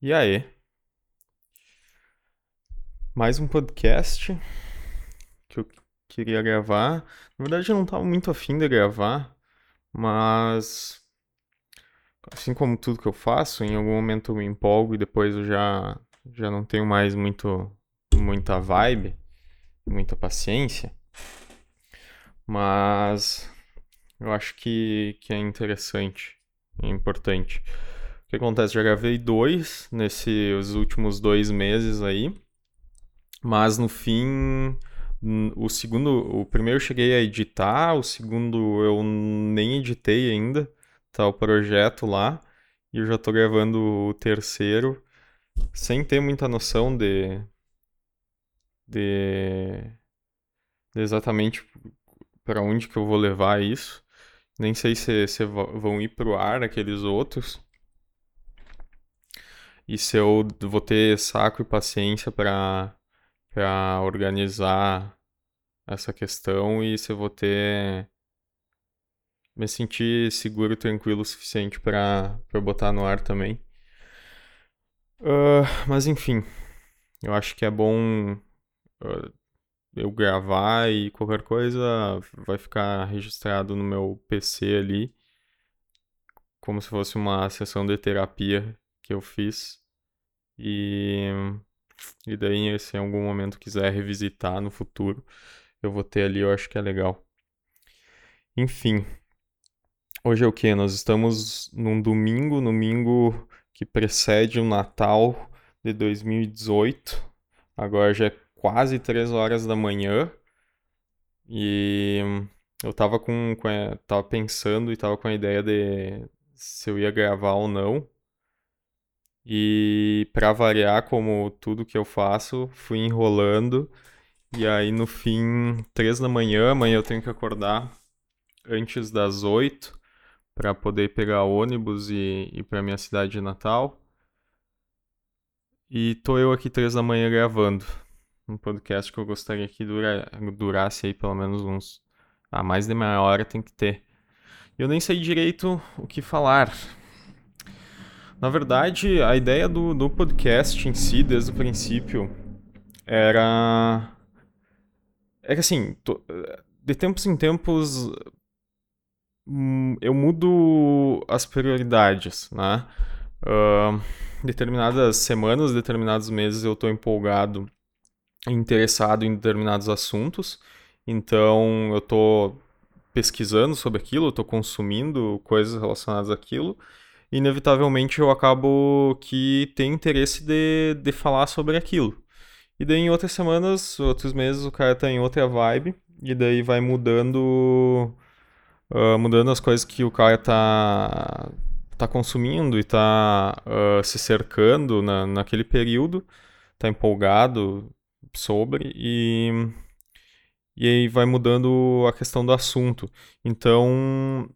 E aí? Mais um podcast que eu queria gravar. Na verdade, eu não estava muito afim de gravar, mas assim como tudo que eu faço, em algum momento eu me empolgo e depois eu já já não tenho mais muito muita vibe, muita paciência. Mas eu acho que, que é interessante, é importante. Que acontece? Já gravei dois nesses últimos dois meses aí. Mas no fim, o segundo, o primeiro eu cheguei a editar, o segundo eu nem editei ainda, tá o projeto lá, e eu já tô gravando o terceiro, sem ter muita noção de, de, de exatamente para onde que eu vou levar isso. Nem sei se, se vão ir pro ar aqueles outros e se eu vou ter saco e paciência para para organizar essa questão e se eu vou ter me sentir seguro e tranquilo o suficiente para botar no ar também. Uh, mas enfim, eu acho que é bom uh, eu gravar e qualquer coisa vai ficar registrado no meu PC ali, como se fosse uma sessão de terapia que eu fiz. E, e daí, se em algum momento quiser revisitar no futuro, eu vou ter ali, eu acho que é legal. Enfim, hoje é o que? Nós estamos num domingo, domingo que precede o Natal de 2018. Agora já é quase 3 horas da manhã. E eu tava com, com tava pensando e tava com a ideia de se eu ia gravar ou não. E para variar, como tudo que eu faço, fui enrolando. E aí no fim, três da manhã, amanhã eu tenho que acordar antes das oito para poder pegar ônibus e ir para minha cidade de Natal. E tô eu aqui três da manhã gravando um podcast que eu gostaria que dura, durasse aí pelo menos uns. Ah, mais de meia hora tem que ter. Eu nem sei direito o que falar. Na verdade, a ideia do, do podcast em si, desde o princípio, era. É que assim, de tempos em tempos hum, eu mudo as prioridades, né? Uh, determinadas semanas, determinados meses eu estou empolgado, interessado em determinados assuntos, então eu estou pesquisando sobre aquilo, estou consumindo coisas relacionadas àquilo, inevitavelmente eu acabo que tem interesse de, de falar sobre aquilo. E daí em outras semanas, outros meses, o cara tá em outra vibe, e daí vai mudando uh, mudando as coisas que o cara tá, tá consumindo e tá uh, se cercando na, naquele período, tá empolgado sobre, e, e aí vai mudando a questão do assunto. Então,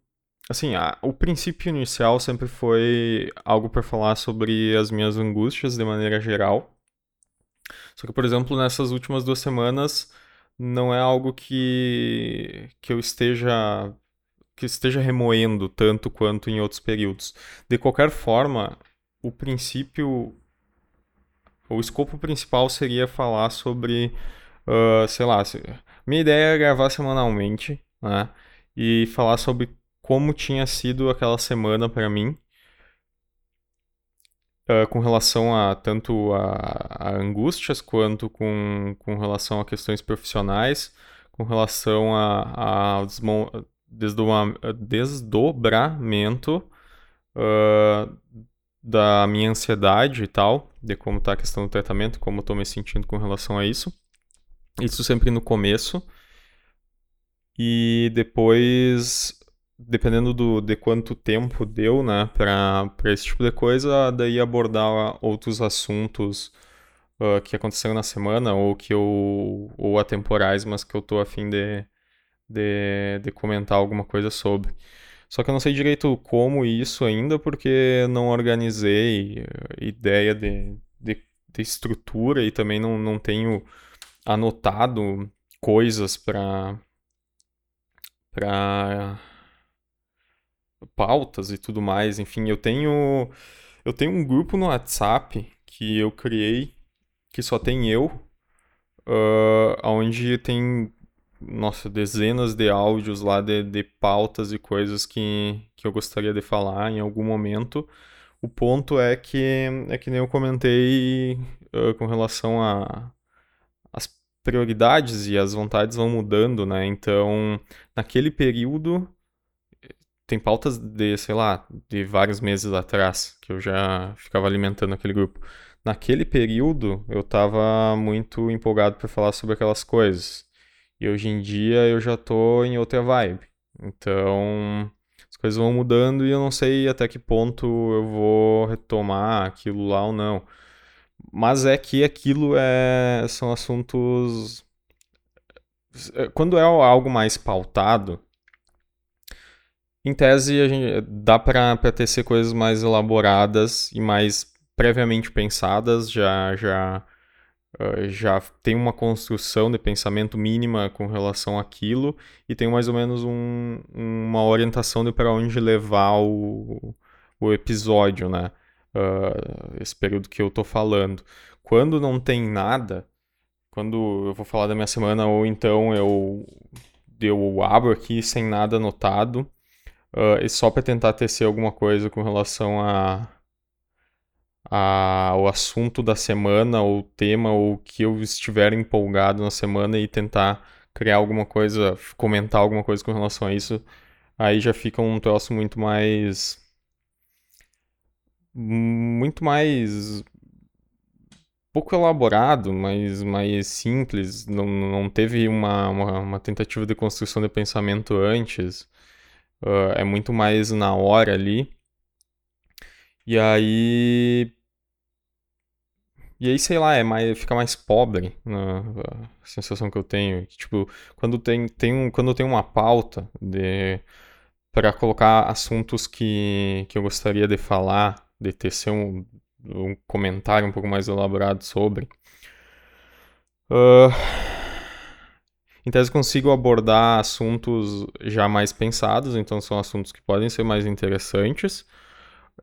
Assim, a, o princípio inicial sempre foi algo para falar sobre as minhas angústias de maneira geral. Só que, por exemplo, nessas últimas duas semanas não é algo que, que eu esteja que esteja remoendo tanto quanto em outros períodos. De qualquer forma, o princípio, o escopo principal seria falar sobre, uh, sei lá, minha ideia é gravar semanalmente, né? E falar sobre como tinha sido aquela semana para mim. Uh, com relação a tanto a, a, angústias quanto com, com relação a questões profissionais, com relação a, a desdobramento uh, da minha ansiedade e tal, de como está a questão do tratamento, como estou me sentindo com relação a isso. Isso sempre no começo. E depois dependendo do, de quanto tempo deu, né, para esse tipo de coisa, daí abordar outros assuntos uh, que aconteceram na semana ou que eu ou atemporais, mas que eu tô afim de, de, de comentar alguma coisa sobre. Só que eu não sei direito como isso ainda, porque não organizei uh, ideia de, de, de estrutura e também não, não tenho anotado coisas para para pautas e tudo mais. Enfim, eu tenho Eu tenho um grupo no WhatsApp que eu criei, que só tem eu, uh, onde tem, nossa, dezenas de áudios lá de, de pautas e coisas que, que eu gostaria de falar em algum momento. O ponto é que, é que nem eu comentei uh, com relação a as prioridades e as vontades vão mudando, né? Então, naquele período tem pautas de, sei lá, de vários meses atrás, que eu já ficava alimentando aquele grupo. Naquele período, eu estava muito empolgado para falar sobre aquelas coisas. E hoje em dia eu já tô em outra vibe. Então, as coisas vão mudando e eu não sei até que ponto eu vou retomar aquilo lá ou não. Mas é que aquilo é, são assuntos. Quando é algo mais pautado, em tese, a gente, dá para tecer coisas mais elaboradas e mais previamente pensadas, já, já, uh, já tem uma construção de pensamento mínima com relação àquilo e tem mais ou menos um, uma orientação de para onde levar o, o episódio, né? Uh, esse período que eu tô falando. Quando não tem nada, quando eu vou falar da minha semana ou então eu, eu abro aqui sem nada anotado uh, só para tentar tecer alguma coisa com relação a, a, ao assunto da semana, ou tema, ou que eu estiver empolgado na semana e tentar criar alguma coisa, comentar alguma coisa com relação a isso, aí já fica um troço muito mais. muito mais. pouco elaborado, mas mais simples, não, não teve uma, uma, uma tentativa de construção de pensamento antes. Uh, é muito mais na hora ali. E aí. E aí, sei lá, é mais, fica mais pobre né, a sensação que eu tenho. Tipo, quando tem, tem um, quando tem uma pauta de para colocar assuntos que, que eu gostaria de falar, de ter ser um, um comentário um pouco mais elaborado sobre. Uh, em tese, consigo abordar assuntos já mais pensados, então são assuntos que podem ser mais interessantes,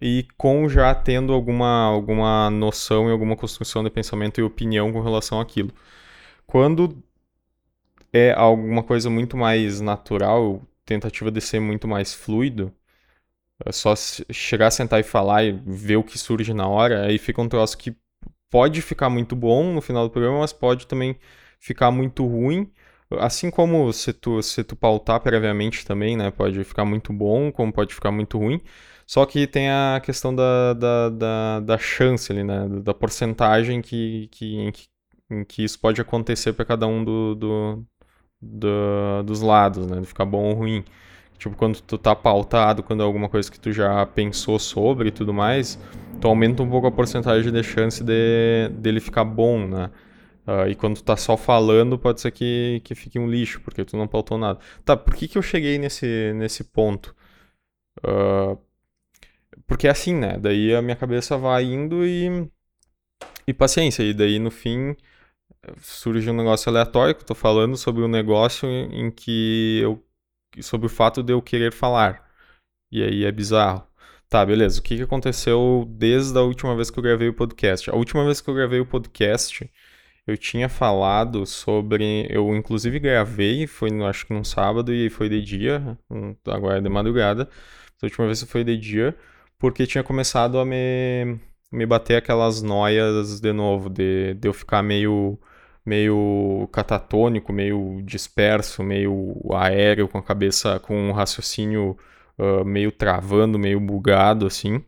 e com já tendo alguma, alguma noção e alguma construção de pensamento e opinião com relação àquilo. Quando é alguma coisa muito mais natural, tentativa de ser muito mais fluido, é só chegar, sentar e falar e ver o que surge na hora, aí fica um troço que pode ficar muito bom no final do programa, mas pode também ficar muito ruim Assim como se tu, se tu pautar previamente também, né? Pode ficar muito bom, como pode ficar muito ruim. Só que tem a questão da, da, da, da chance ali, né? Da porcentagem que, que, em, que, em que isso pode acontecer para cada um do, do, do, dos lados, né? De ficar bom ou ruim. Tipo, quando tu tá pautado, quando é alguma coisa que tu já pensou sobre e tudo mais, tu aumenta um pouco a porcentagem de chance de, dele ficar bom, né? Uh, e quando tu tá só falando, pode ser que, que fique um lixo, porque tu não pautou nada. Tá, por que, que eu cheguei nesse, nesse ponto? Uh, porque é assim, né? Daí a minha cabeça vai indo e. E paciência. E daí no fim surge um negócio aleatório que eu tô falando sobre um negócio em que eu. sobre o fato de eu querer falar. E aí é bizarro. Tá, beleza. O que, que aconteceu desde a última vez que eu gravei o podcast? A última vez que eu gravei o podcast eu tinha falado sobre. Eu, inclusive, gravei, foi no, acho que num sábado e foi de dia, agora é de madrugada. A última vez foi de dia, porque tinha começado a me, me bater aquelas noias de novo, de, de eu ficar meio, meio catatônico, meio disperso, meio aéreo, com a cabeça, com um raciocínio uh, meio travando, meio bugado, assim.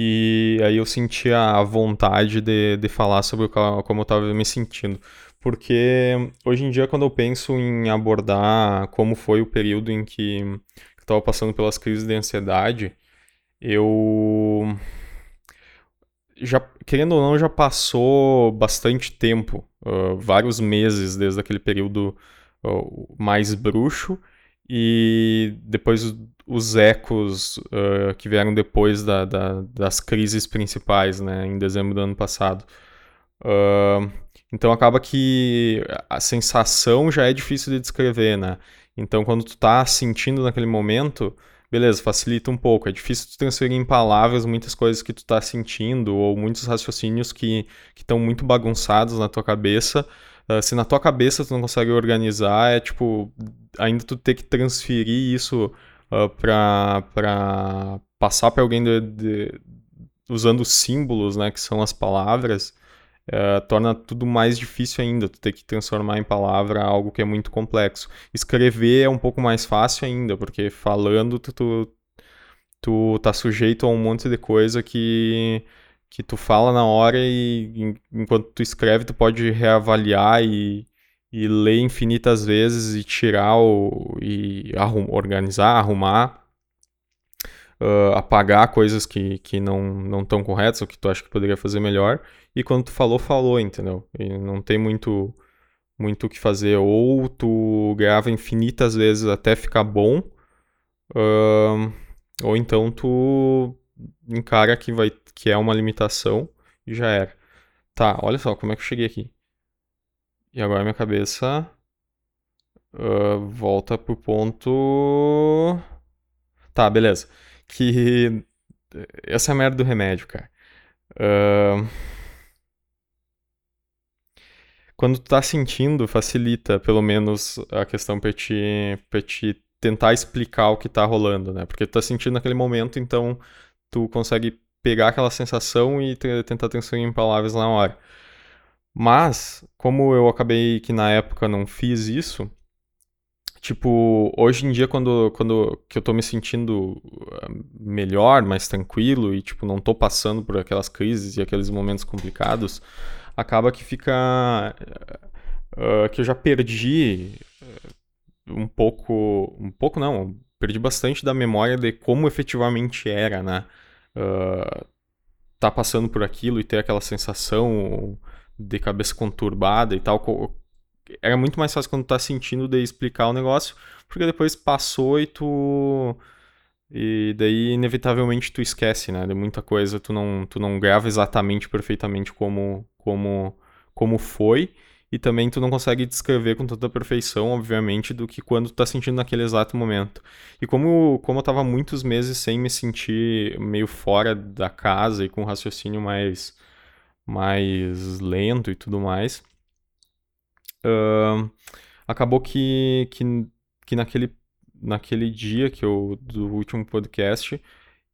E aí eu senti a vontade de, de falar sobre como eu estava me sentindo. Porque hoje em dia, quando eu penso em abordar como foi o período em que eu estava passando pelas crises de ansiedade, eu. Já, querendo ou não, já passou bastante tempo, uh, vários meses desde aquele período uh, mais bruxo, e depois os ecos uh, que vieram depois da, da, das crises principais, né, em dezembro do ano passado. Uh, então acaba que a sensação já é difícil de descrever, né? Então quando tu tá sentindo naquele momento, beleza, facilita um pouco. É difícil tu transferir em palavras muitas coisas que tu tá sentindo ou muitos raciocínios que estão muito bagunçados na tua cabeça. Uh, se na tua cabeça tu não consegue organizar, é tipo, ainda tu ter que transferir isso uh, pra, pra passar para alguém de, de, usando símbolos, né, que são as palavras, uh, torna tudo mais difícil ainda. Tu ter que transformar em palavra algo que é muito complexo. Escrever é um pouco mais fácil ainda, porque falando tu, tu, tu tá sujeito a um monte de coisa que que tu fala na hora e enquanto tu escreve tu pode reavaliar e, e ler infinitas vezes e tirar o, e arrum, organizar, arrumar, uh, apagar coisas que, que não não estão corretas ou que tu acha que poderia fazer melhor e quando tu falou, falou, entendeu? E não tem muito muito o que fazer. Ou tu grava infinitas vezes até ficar bom, uh, ou então tu encara que, vai, que é uma limitação e já era. Tá, olha só como é que eu cheguei aqui. E agora minha cabeça uh, volta pro ponto. Tá, beleza. Que. Essa é a merda do remédio, cara. Uh quando tu tá sentindo, facilita pelo menos a questão pra te, pra te tentar explicar o que tá rolando, né? Porque tu tá sentindo naquele momento, então tu consegue pegar aquela sensação e tentar transferir em palavras na hora. Mas, como eu acabei que na época não fiz isso, tipo, hoje em dia quando, quando que eu tô me sentindo ah, melhor, mais tranquilo e tipo não tô passando por aquelas crises e aqueles momentos complicados, acaba que fica. Uh, que eu já perdi um pouco. Um pouco não, perdi bastante da memória de como efetivamente era, né? Uh, tá passando por aquilo e ter aquela sensação de cabeça conturbada e tal. Era muito mais fácil quando tá sentindo de explicar o negócio, porque depois passou e tu e daí, inevitavelmente, tu esquece, né? De muita coisa, tu não, tu não grava exatamente, perfeitamente como, como, como foi. E também tu não consegue descrever com tanta perfeição, obviamente, do que quando tu tá sentindo naquele exato momento. E como, como eu tava muitos meses sem me sentir meio fora da casa e com um raciocínio mais, mais lento e tudo mais, uh, acabou que, que, que naquele naquele dia que eu do último podcast,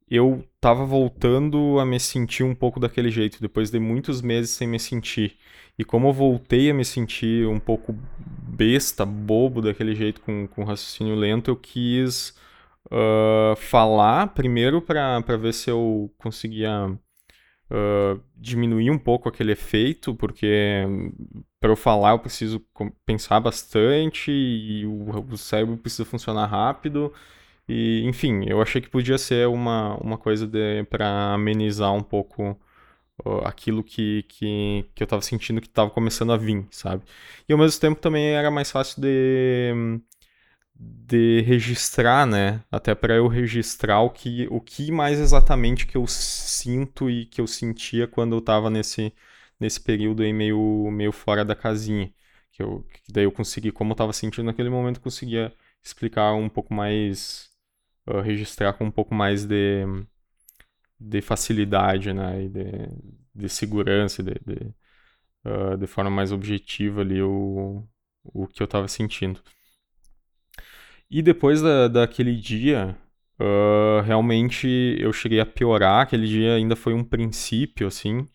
eu tava voltando a me sentir um pouco daquele jeito, depois de muitos meses sem me sentir. E como eu voltei a me sentir um pouco besta, bobo daquele jeito, com, com raciocínio lento, eu quis uh, falar primeiro para ver se eu conseguia uh, diminuir um pouco aquele efeito, porque para eu falar eu preciso pensar bastante e o, o cérebro precisa funcionar rápido. E, enfim, eu achei que podia ser uma, uma coisa para amenizar um pouco aquilo que, que, que eu estava sentindo que estava começando a vir, sabe? E ao mesmo tempo também era mais fácil de, de registrar, né? Até para eu registrar o que, o que mais exatamente que eu sinto e que eu sentia quando eu estava nesse, nesse período aí meio, meio fora da casinha. Que, eu, que daí eu consegui, como eu estava sentindo naquele momento, conseguia explicar um pouco mais, uh, registrar com um pouco mais de, de facilidade, né? E de, de segurança, de, de, uh, de forma mais objetiva ali o, o que eu estava sentindo. E depois da, daquele dia, uh, realmente eu cheguei a piorar. Aquele dia ainda foi um princípio, assim.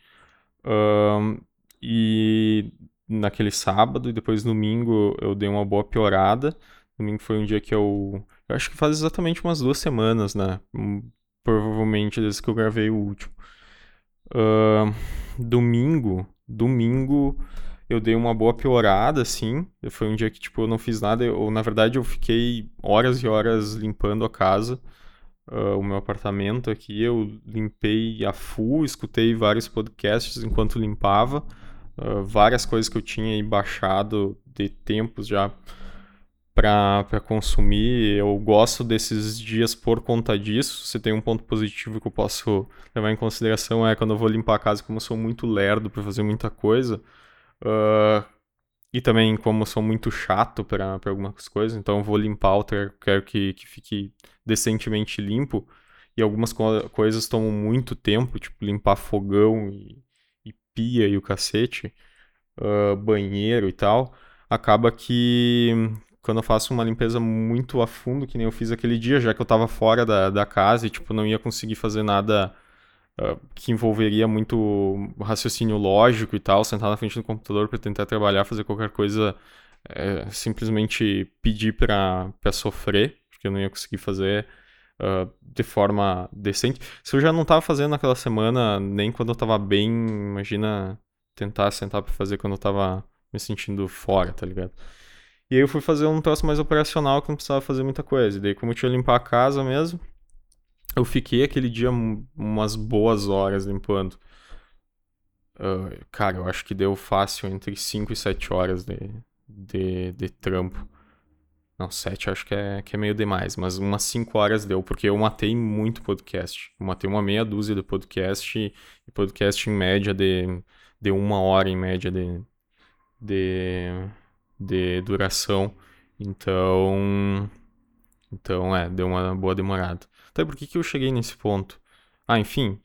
Uh, e naquele sábado e depois domingo eu dei uma boa piorada. Domingo foi um dia que eu. Eu acho que faz exatamente umas duas semanas, né? Provavelmente desde que eu gravei o último. Uh, domingo. Domingo eu dei uma boa piorada, assim. Foi um dia que, tipo, eu não fiz nada. Eu, na verdade, eu fiquei horas e horas limpando a casa, uh, o meu apartamento aqui. Eu limpei a full, escutei vários podcasts enquanto limpava. Uh, várias coisas que eu tinha aí baixado de tempos já para consumir. Eu gosto desses dias por conta disso. Se tem um ponto positivo que eu posso levar em consideração é quando eu vou limpar a casa, como eu sou muito lerdo para fazer muita coisa. Uh, e também, como eu sou muito chato para algumas coisas, então eu vou limpar trailer, quero que, que fique decentemente limpo. E algumas co coisas tomam muito tempo, tipo limpar fogão e, e pia e o cacete, uh, banheiro e tal. Acaba que quando eu faço uma limpeza muito a fundo, que nem eu fiz aquele dia, já que eu tava fora da, da casa e tipo, não ia conseguir fazer nada uh, que envolveria muito raciocínio lógico e tal, sentar na frente do computador para tentar trabalhar, fazer qualquer coisa, é, simplesmente pedir para sofrer, porque eu não ia conseguir fazer uh, de forma decente. Se eu já não tava fazendo naquela semana, nem quando eu tava bem, imagina tentar sentar para fazer quando eu tava me sentindo fora, tá ligado? E aí eu fui fazer um troço mais operacional que não precisava fazer muita coisa. E daí, como eu tinha que limpar a casa mesmo, eu fiquei aquele dia umas boas horas limpando. Uh, cara, eu acho que deu fácil entre 5 e 7 horas de, de, de trampo. Não, 7 acho que é, que é meio demais, mas umas 5 horas deu, porque eu matei muito podcast. Eu matei uma meia dúzia de podcast e podcast em média de, de uma hora em média de, de, de duração. Então. Então, é, deu uma boa demorada. Então, por que, que eu cheguei nesse ponto? Ah, enfim.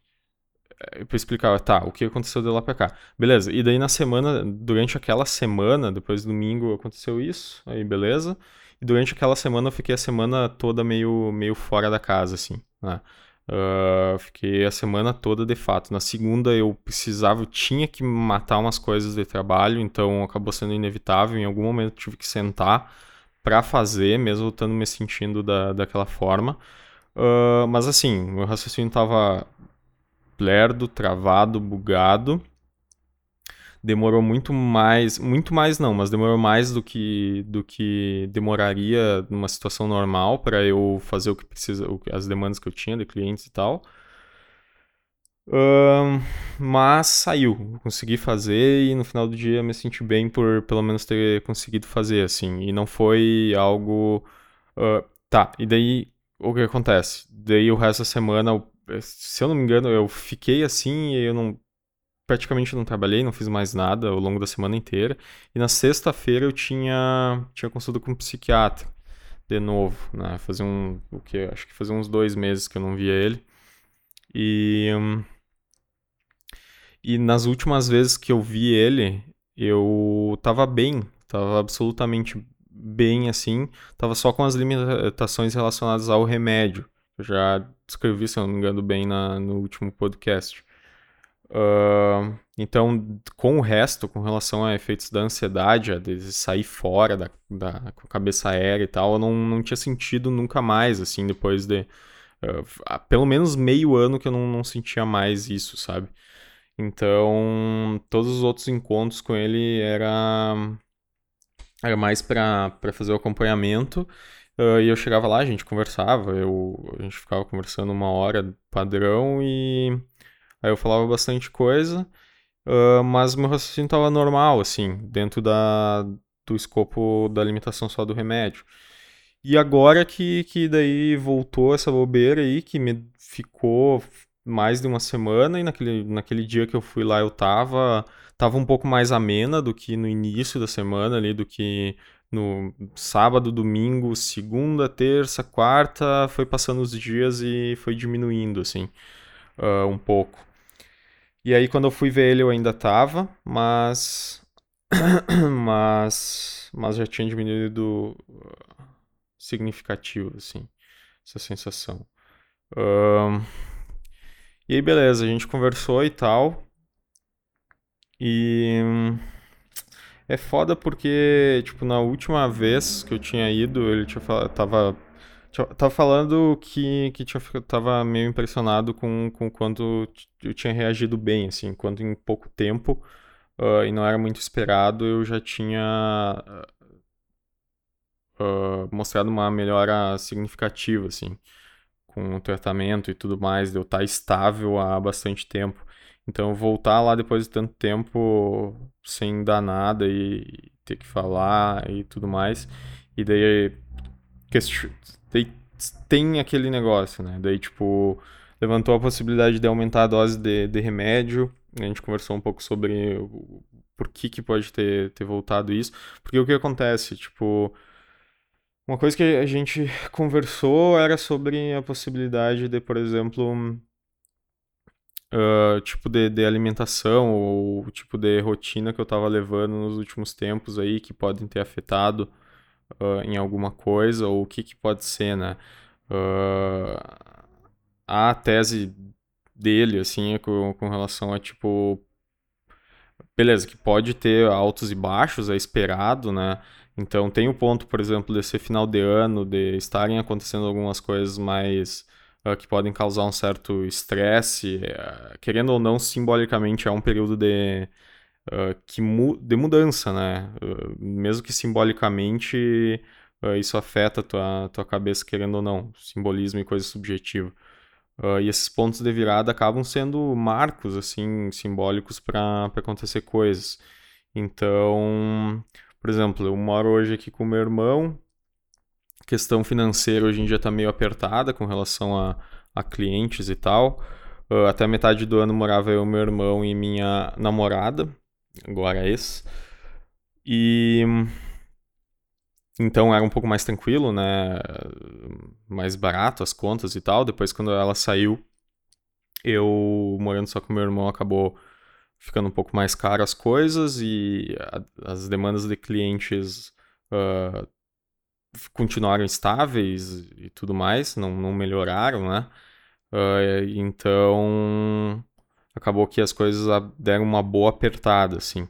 É, pra explicar, tá, o que aconteceu de lá pra cá. Beleza, e daí na semana, durante aquela semana, depois do domingo aconteceu isso, aí beleza. E durante aquela semana eu fiquei a semana toda meio, meio fora da casa, assim, né? Uh, fiquei a semana toda de fato. Na segunda eu precisava, eu tinha que matar umas coisas de trabalho, então acabou sendo inevitável. Em algum momento tive que sentar para fazer, mesmo estando me sentindo da, daquela forma. Uh, mas assim, meu raciocínio tava lerdo, travado, bugado demorou muito mais, muito mais não, mas demorou mais do que do que demoraria numa situação normal para eu fazer o que precisa, as demandas que eu tinha de clientes e tal. Um, mas saiu, consegui fazer e no final do dia me senti bem por pelo menos ter conseguido fazer assim. E não foi algo. Uh, tá, e daí o que acontece? Daí o resto da semana, se eu não me engano, eu fiquei assim e eu não praticamente não trabalhei, não fiz mais nada ao longo da semana inteira. E na sexta-feira eu tinha, tinha consulta com um psiquiatra, de novo, né? Fazia um, o que? Acho que fazia uns dois meses que eu não via ele. E, e nas últimas vezes que eu vi ele, eu tava bem, tava absolutamente bem assim, tava só com as limitações relacionadas ao remédio. Eu já descrevi, se eu não me engano, bem na, no último podcast. Uh, então, com o resto, com relação a efeitos da ansiedade, de sair fora da, da, com a cabeça aérea e tal, eu não, não tinha sentido nunca mais, assim, depois de. Uh, pelo menos meio ano que eu não, não sentia mais isso, sabe? Então, todos os outros encontros com ele era, era mais para fazer o acompanhamento. Uh, e eu chegava lá, a gente conversava, eu, a gente ficava conversando uma hora padrão e Aí eu falava bastante coisa, uh, mas meu raciocínio estava normal, assim, dentro da, do escopo da limitação só do remédio. E agora que, que daí voltou essa bobeira aí, que me ficou mais de uma semana, e naquele, naquele dia que eu fui lá eu tava, tava um pouco mais amena do que no início da semana ali, do que no sábado, domingo, segunda, terça, quarta, foi passando os dias e foi diminuindo, assim, uh, um pouco. E aí quando eu fui ver ele eu ainda tava, mas mas mas já tinha diminuído uh, significativo assim essa sensação. Um, e aí beleza, a gente conversou e tal. E é foda porque, tipo, na última vez que eu tinha ido, ele tinha falado, tava Tava falando que, que tinha, tava meio impressionado com, com quanto eu tinha reagido bem, assim, quanto em pouco tempo, uh, e não era muito esperado, eu já tinha uh, mostrado uma melhora significativa, assim, com o tratamento e tudo mais, de eu estar estável há bastante tempo. Então, voltar lá depois de tanto tempo sem dar nada e ter que falar e tudo mais, e daí Daí tem aquele negócio, né? Daí, tipo, levantou a possibilidade de aumentar a dose de, de remédio. A gente conversou um pouco sobre por que, que pode ter, ter voltado isso. Porque o que acontece, tipo. Uma coisa que a gente conversou era sobre a possibilidade de, por exemplo, uh, tipo de, de alimentação ou tipo de rotina que eu estava levando nos últimos tempos aí que podem ter afetado uh, em alguma coisa ou o que, que pode ser, né? Uh, a tese dele, assim, é com, com relação a, tipo, beleza, que pode ter altos e baixos, é esperado, né? Então tem o ponto, por exemplo, desse final de ano, de estarem acontecendo algumas coisas mais uh, que podem causar um certo estresse, uh, querendo ou não, simbolicamente é um período de, uh, que mu de mudança, né? mesmo que simbolicamente isso afeta tua, tua cabeça, querendo ou não, simbolismo e coisa subjetiva. Uh, e esses pontos de virada acabam sendo marcos, assim, simbólicos para acontecer coisas. Então, por exemplo, eu moro hoje aqui com meu irmão. Questão financeira hoje em dia está meio apertada com relação a, a clientes e tal. Uh, até metade do ano morava eu, meu irmão e minha namorada, agora é esse. E então era um pouco mais tranquilo, né? Mais barato as contas e tal. Depois, quando ela saiu, eu morando só com meu irmão acabou ficando um pouco mais caro as coisas e a, as demandas de clientes uh, continuaram estáveis e tudo mais, não, não melhoraram, né? Uh, então acabou que as coisas deram uma boa apertada, assim.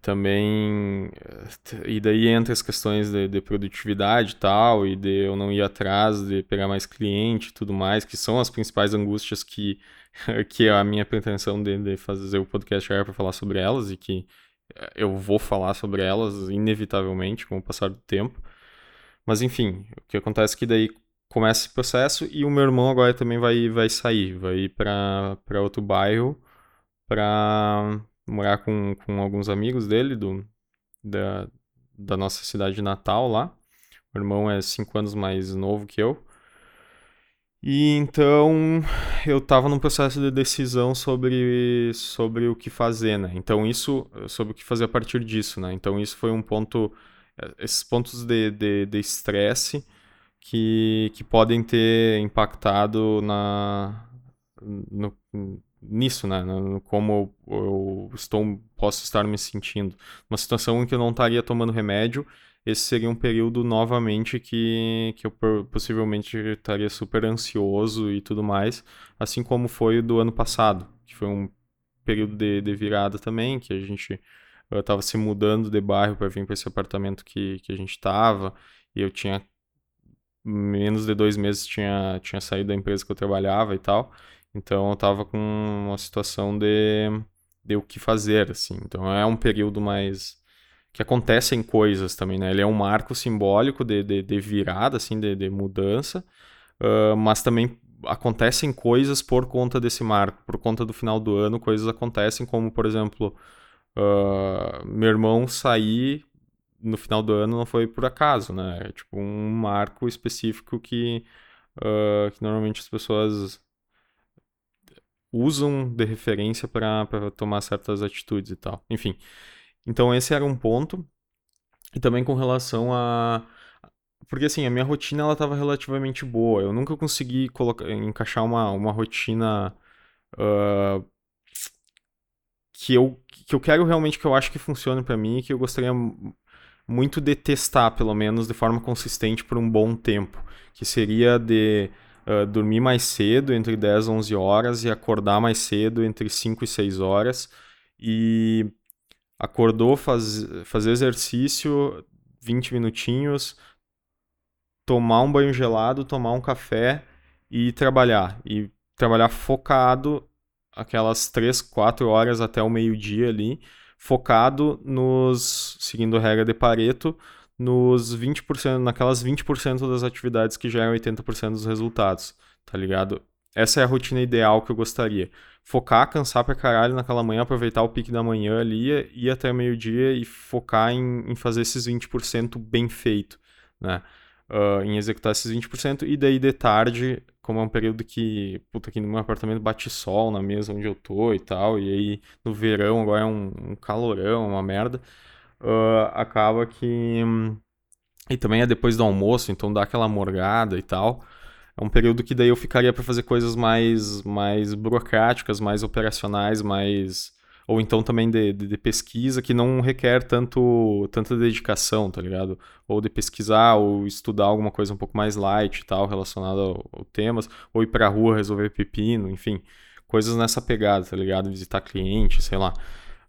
Também eh, e daí entra as questões de, de, produtividade e tal e de eu não ir atrás de pegar mais cliente e tudo mais que são as principais angústias que que a minha pretensão de, de fazer o podcast era para falar sobre elas e que eh, eu vou falar sobre elas inevitavelmente com o passar do tempo. Mas enfim o que acontece é que daí começa esse processo e o meu irmão agora também vai vai sair vai ir para outro bairro para morar com, com alguns amigos dele, do, da, da nossa cidade natal lá. O irmão é cinco anos mais novo que eu. E então eu estava num processo de decisão sobre, sobre o que fazer, né? Então isso, sobre o que fazer a partir disso, né? Então isso foi um ponto, esses pontos de estresse de, de que, que podem ter impactado na, no, nisso, né? No, como eu estou, posso estar me sentindo. Uma situação em que eu não estaria tomando remédio, esse seria um período novamente que, que eu possivelmente estaria super ansioso e tudo mais, assim como foi do ano passado, que foi um período de, de virada também, que a gente estava se mudando de bairro para vir para esse apartamento que, que a gente estava, e eu tinha menos de dois meses tinha, tinha saído da empresa que eu trabalhava e tal. Então eu tava com uma situação de, de o que fazer, assim. Então é um período mais que acontecem coisas também, né? Ele é um marco simbólico de, de, de virada, assim, de, de mudança, uh, mas também acontecem coisas por conta desse marco, por conta do final do ano, coisas acontecem, como, por exemplo, uh, meu irmão sair no final do ano não foi por acaso, né? É tipo um marco específico que, uh, que normalmente as pessoas usam de referência para tomar certas atitudes e tal. Enfim. Então esse era um ponto. E também com relação a porque assim, a minha rotina ela estava relativamente boa. Eu nunca consegui colocar, encaixar uma, uma rotina uh, que, eu, que eu quero realmente, que eu acho que funcione para mim e que eu gostaria muito de testar, pelo menos de forma consistente por um bom tempo. Que seria de uh, dormir mais cedo, entre 10 e 11 horas, e acordar mais cedo, entre 5 e 6 horas. E acordou, faz, fazer exercício 20 minutinhos, tomar um banho gelado, tomar um café e trabalhar. E trabalhar focado aquelas 3, 4 horas até o meio-dia ali, focado nos, seguindo a regra de Pareto, nos 20%, naquelas 20% das atividades que geram 80% dos resultados, tá ligado? Essa é a rotina ideal que eu gostaria. Focar, cansar pra caralho naquela manhã, aproveitar o pique da manhã ali, ir até meio-dia e focar em, em, fazer esses 20% bem feito, né? Uh, em executar esses 20% e daí de tarde como é um período que, puta, aqui no meu apartamento bate sol na mesa onde eu tô e tal, e aí no verão agora é um, um calorão, uma merda, uh, acaba que. E também é depois do almoço, então dá aquela morgada e tal. É um período que daí eu ficaria para fazer coisas mais, mais burocráticas, mais operacionais, mais ou então também de, de, de, pesquisa que não requer tanto tanta dedicação, tá ligado? Ou de pesquisar ou estudar alguma coisa um pouco mais light e tal, relacionada ao, ao temas, ou ir pra rua resolver pepino, enfim, coisas nessa pegada, tá ligado? Visitar cliente, sei lá.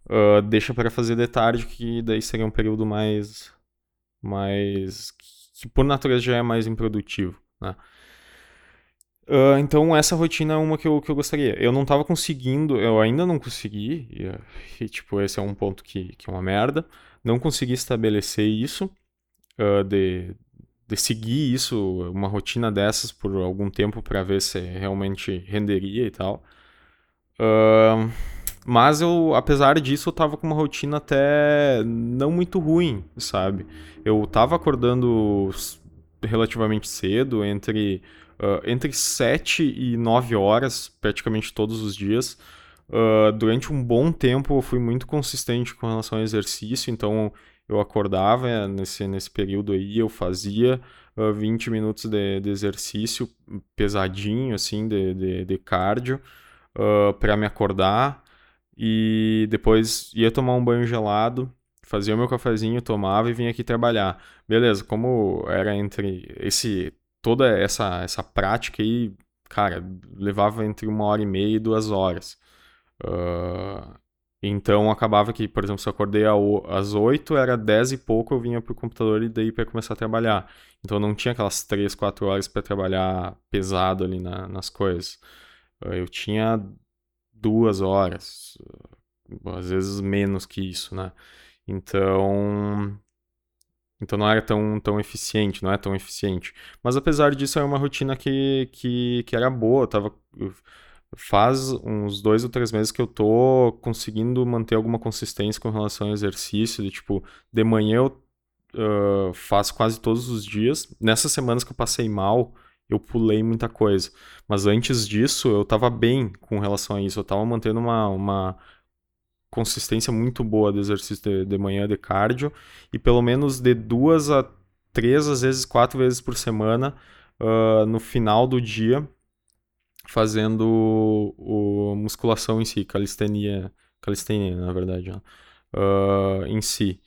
Uh, deixa para fazer de tarde, que daí seria um período mais. mais. que por natureza já é mais improdutivo, né? Uh, então, essa rotina é uma que eu, que eu gostaria. Eu não estava conseguindo, eu ainda não consegui, e, e, tipo, esse é um ponto que, que é uma merda. Não consegui estabelecer isso, uh, de, de seguir isso, uma rotina dessas por algum tempo para ver se realmente renderia e tal. Uh, mas eu, apesar disso, eu tava com uma rotina até não muito ruim, sabe? Eu tava acordando relativamente cedo, entre uh, entre 7 e 9 horas, praticamente todos os dias. Uh, durante um bom tempo eu fui muito consistente com relação ao exercício, então eu acordava nesse, nesse período aí, eu fazia uh, 20 minutos de, de, exercício pesadinho, assim, de, de, de cardio, uh, para me acordar, e depois ia tomar um banho gelado, fazia o meu cafezinho, tomava e vinha aqui trabalhar. Beleza, como era entre esse toda essa, essa prática aí, cara, levava entre uma hora e meia e duas horas. Uh, então acabava que, por exemplo, se eu acordei às oito, era dez e pouco, eu vinha pro computador e daí para começar a trabalhar. Então não tinha aquelas três, quatro horas para trabalhar pesado ali na, nas coisas. Uh, eu tinha duas horas, às vezes menos que isso, né? Então então não era tão, tão eficiente, não é tão eficiente. Mas apesar disso, era uma rotina que, que, que era boa. tava, faz uns dois ou três meses que eu tô conseguindo manter alguma consistência com relação ao exercício. De, tipo, de manhã eu uh, faço quase todos os dias. Nessas semanas que eu passei mal, eu pulei muita coisa. Mas antes disso, eu tava bem com relação a isso. Eu tava mantendo uma, uma consistência muito boa do exercício de, de manhã de cardio e pelo menos de duas a três, às vezes quatro vezes por semana uh, no final do dia fazendo o, o, musculação em si, calistenia, calistenia na verdade, uh, em si.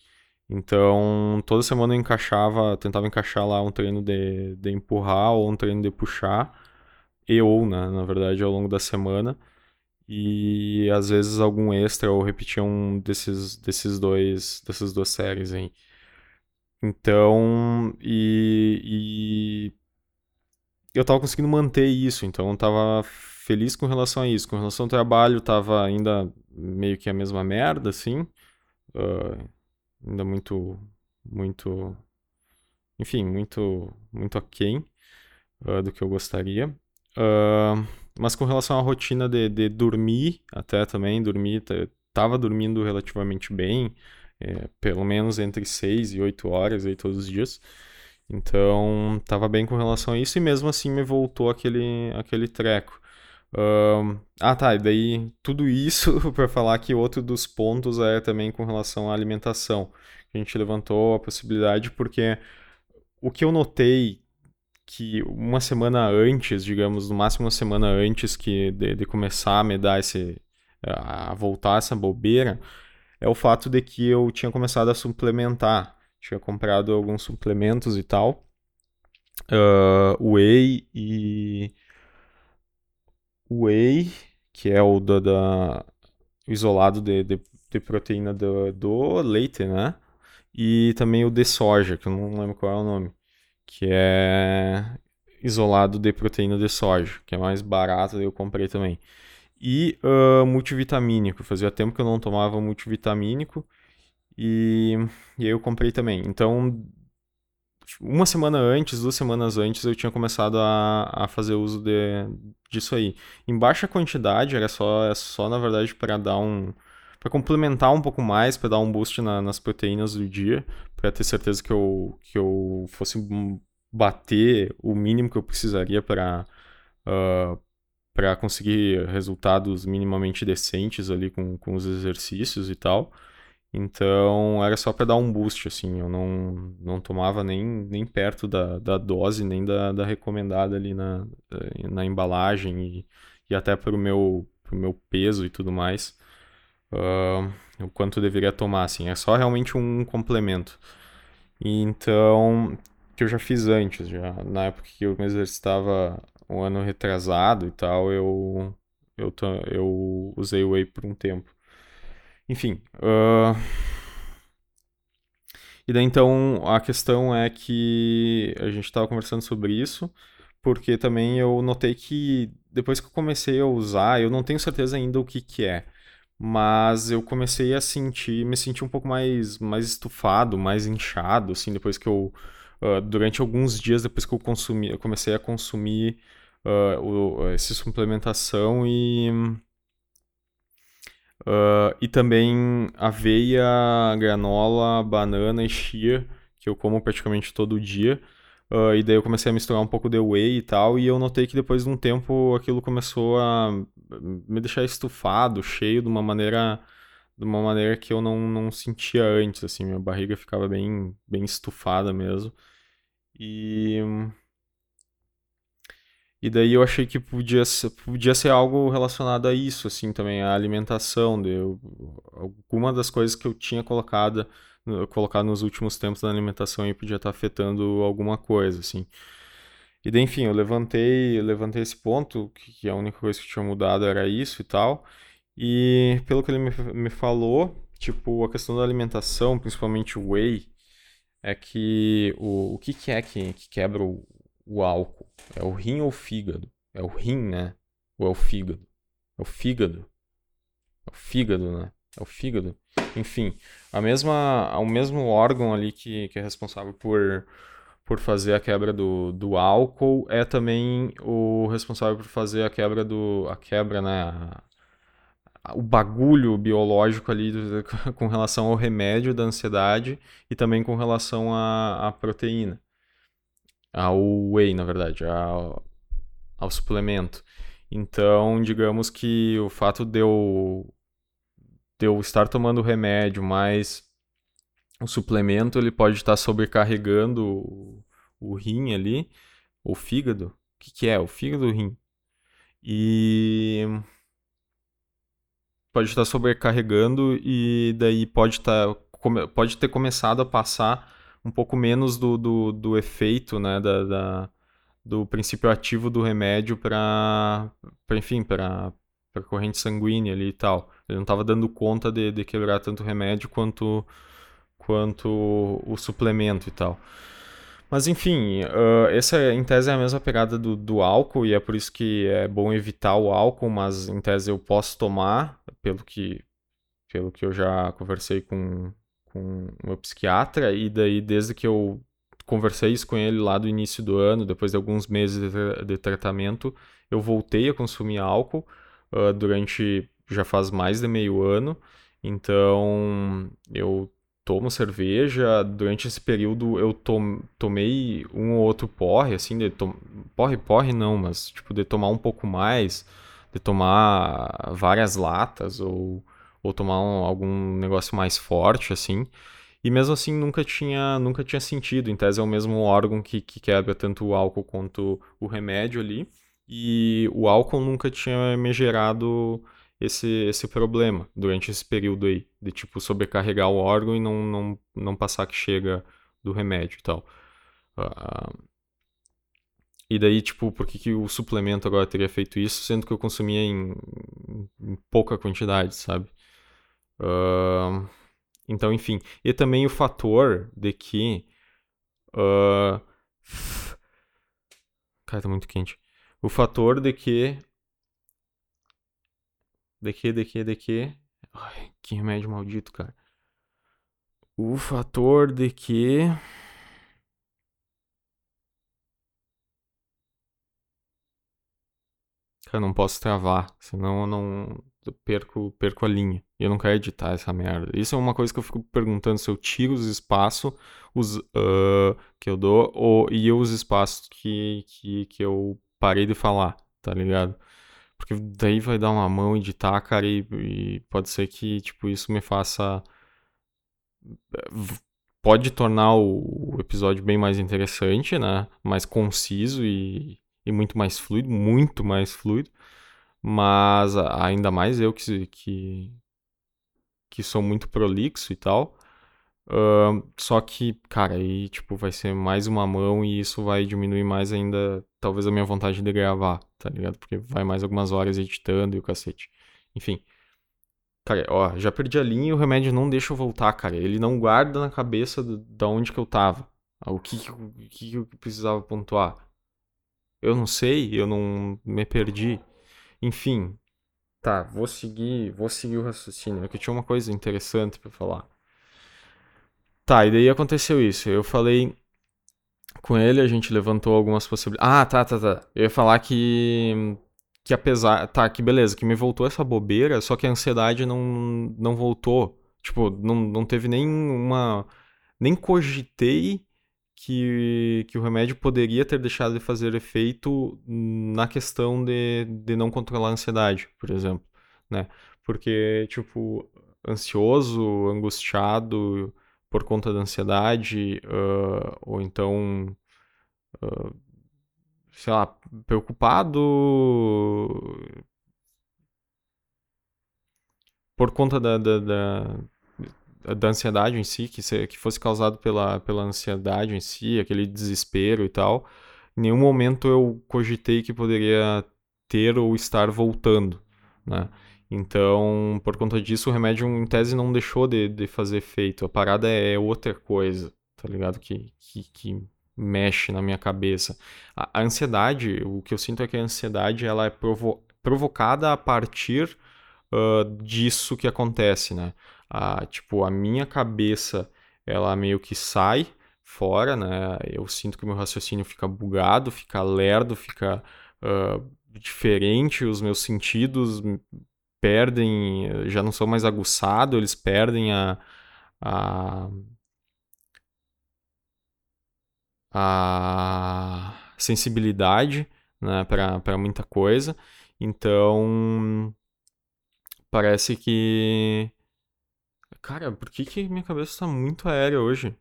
Então, toda semana eu encaixava, tentava encaixar lá um treino de, de empurrar ou um treino de puxar, e ou, né, na verdade, ao longo da semana e às vezes algum extra ou repetir um desses, desses dois, dessas duas séries aí. Então, e, e eu tava conseguindo manter isso, então eu tava feliz com relação a isso. Com relação ao trabalho, tava ainda meio que a mesma merda, assim. Uh, ainda muito, muito, enfim, muito, muito aquém uh, do que eu gostaria. Uh, mas com relação à rotina de, de dormir, até também, dormir, tava dormindo relativamente bem, é, pelo menos entre 6 e 8 horas aí todos os dias. Então, tava bem com relação a isso e mesmo assim me voltou aquele, aquele treco. ah, tá, e daí tudo isso para falar que outro dos pontos é também com relação à alimentação. A gente levantou a possibilidade porque o que eu notei que uma semana antes, digamos, no máximo uma semana antes que de, de começar a me dar esse a voltar essa bobeira, é o fato de que eu tinha começado a suplementar, tinha comprado alguns suplementos e tal, uh, whey e whey, que é o da, da isolado de, de, de proteína do, do leite, né? E também o de soja, que eu não lembro qual é o nome que é isolado de proteína de soja, que é mais barato, eu comprei também. E uh, multivitamínico, fazia tempo que eu não tomava multivitamínico e, e aí eu comprei também. Então, uma semana antes, duas semanas antes, eu tinha começado a, a fazer uso de, disso aí. Em baixa quantidade, era só, é só na verdade para dar um. Para complementar um pouco mais, para dar um boost na, nas proteínas do dia, para ter certeza que eu, que eu fosse bater o mínimo que eu precisaria para uh, para conseguir resultados minimamente decentes ali com, com os exercícios e tal. Então era só para dar um boost, assim. Eu não, não tomava nem, nem perto da, da dose, nem da, da recomendada ali na, na embalagem e, e até para o meu, meu peso e tudo mais. Uh, o quanto deveria tomar, assim. É só realmente um complemento. Então, que eu já fiz antes, já na época que eu me exercitava um ano retrasado e tal, eu, eu, eu usei o whey por um tempo. Enfim. Uh... E daí então a questão é que a gente estava conversando sobre isso, porque também eu notei que depois que eu comecei a usar, eu não tenho certeza ainda o que, que é, mas eu comecei a sentir, me sentir um pouco mais, mais estufado, mais inchado, assim, depois que eu, uh, durante alguns dias depois que eu consumi, eu comecei a consumir uh, o, essa suplementação e Uh, e também aveia, granola, banana e chia, que eu como praticamente todo dia. Uh, e daí eu comecei a misturar um pouco de whey e tal, e eu notei que depois de um tempo aquilo começou a me deixar estufado, cheio de uma maneira de uma maneira que eu não, não sentia antes, assim, minha barriga ficava bem, bem estufada mesmo. E e daí eu achei que podia ser, podia ser algo relacionado a isso, assim, também, a alimentação. Eu, alguma das coisas que eu tinha colocado, colocado nos últimos tempos na alimentação aí podia estar afetando alguma coisa, assim. E daí, enfim, eu levantei, levantei esse ponto, que a única coisa que tinha mudado era isso e tal. E pelo que ele me, me falou, tipo, a questão da alimentação, principalmente o whey, é que o, o que, que é que, que quebra o, o álcool? É o rim ou o fígado? É o rim, né? Ou é o fígado? É o fígado. É o fígado, né? É o fígado. Enfim, a mesma, o mesmo órgão ali que, que é responsável por, por fazer a quebra do, do álcool é também o responsável por fazer a quebra do. A quebra, né? O bagulho biológico ali com relação ao remédio da ansiedade e também com relação à, à proteína ao whey, na verdade, ao, ao suplemento. Então, digamos que o fato de eu, de eu estar tomando remédio, mas o suplemento ele pode estar sobrecarregando o, o rim ali, o fígado. O que, que é? O fígado o rim. E pode estar sobrecarregando e daí pode estar pode ter começado a passar um pouco menos do, do, do efeito, né, da, da, do princípio ativo do remédio para, enfim, para corrente sanguínea ali e tal. Ele não estava dando conta de, de quebrar tanto remédio quanto, quanto o suplemento e tal. Mas enfim, uh, essa em tese é a mesma pegada do, do álcool e é por isso que é bom evitar o álcool, mas em tese eu posso tomar, pelo que, pelo que eu já conversei com, com o meu psiquiatra, e daí desde que eu conversei isso com ele lá do início do ano, depois de alguns meses de, de tratamento, eu voltei a consumir álcool uh, durante já faz mais de meio ano. Então eu tomo cerveja. Durante esse período eu tom, tomei um ou outro porre, assim, de porre, porre não, mas tipo de tomar um pouco mais, de tomar várias latas ou ou tomar um, algum negócio mais forte, assim. E mesmo assim nunca tinha, nunca tinha sentido. Em tese é o mesmo órgão que, que quebra tanto o álcool quanto o remédio ali. E o álcool nunca tinha me gerado esse, esse problema durante esse período aí. De tipo sobrecarregar o órgão e não, não, não passar que chega do remédio e tal. Uh, e daí, tipo, por que, que o suplemento agora teria feito isso, sendo que eu consumia em, em pouca quantidade, sabe? Uh, então, enfim. E também o fator de que. Uh, cara, tá muito quente. O fator de que. De que, de que. Ai, que remédio maldito, cara. O fator de que. Cara, não posso travar, senão eu não eu perco, perco a linha. E eu não quero editar essa merda. Isso é uma coisa que eu fico perguntando se eu tiro os espaços os, uh, que eu dou ou, e os espaços que, que, que eu parei de falar. tá ligado? Porque daí vai dar uma mão editar, cara, e, e pode ser que, tipo, isso me faça. Pode tornar o, o episódio bem mais interessante, né? Mais conciso e, e muito mais fluido, muito mais fluido. Mas ainda mais eu que, que, que sou muito prolixo e tal. Uh, só que, cara, aí, tipo, vai ser mais uma mão e isso vai diminuir mais ainda, talvez, a minha vontade de gravar, tá ligado? Porque vai mais algumas horas editando e o cacete. Enfim. Cara, ó, já perdi a linha e o remédio não deixa eu voltar, cara. Ele não guarda na cabeça da onde que eu tava. O que que que eu precisava pontuar. Eu não sei, eu não me perdi. Enfim. Tá, vou seguir, vou seguir o raciocínio. É que eu tinha uma coisa interessante para falar. Tá, e daí aconteceu isso. Eu falei com ele, a gente levantou algumas possibilidades. Ah, tá, tá, tá. Eu ia falar que. Que apesar. Tá, que beleza, que me voltou essa bobeira, só que a ansiedade não, não voltou. Tipo, não, não teve nem uma. Nem cogitei que, que o remédio poderia ter deixado de fazer efeito na questão de, de não controlar a ansiedade, por exemplo, né? Porque, tipo, ansioso, angustiado por conta da ansiedade, uh, ou então, uh, sei lá, preocupado por conta da, da, da, da ansiedade em si, que, se, que fosse causado pela, pela ansiedade em si, aquele desespero e tal, em nenhum momento eu cogitei que poderia ter ou estar voltando, né? Então, por conta disso, o remédio, em tese, não deixou de, de fazer efeito. A parada é outra coisa, tá ligado? Que, que, que mexe na minha cabeça. A, a, ansiedade, o que eu sinto é que a ansiedade ela é provo provocada a partir uh, disso que acontece, né? A, tipo, a minha cabeça, ela meio que sai fora, né? Eu sinto que meu raciocínio fica bugado, fica lerdo, fica uh, diferente, os meus sentidos perdem, já não são mais aguçados, eles perdem a, a, a sensibilidade né, para muita coisa. Então, parece que. Cara, por que, que minha cabeça está muito aérea hoje?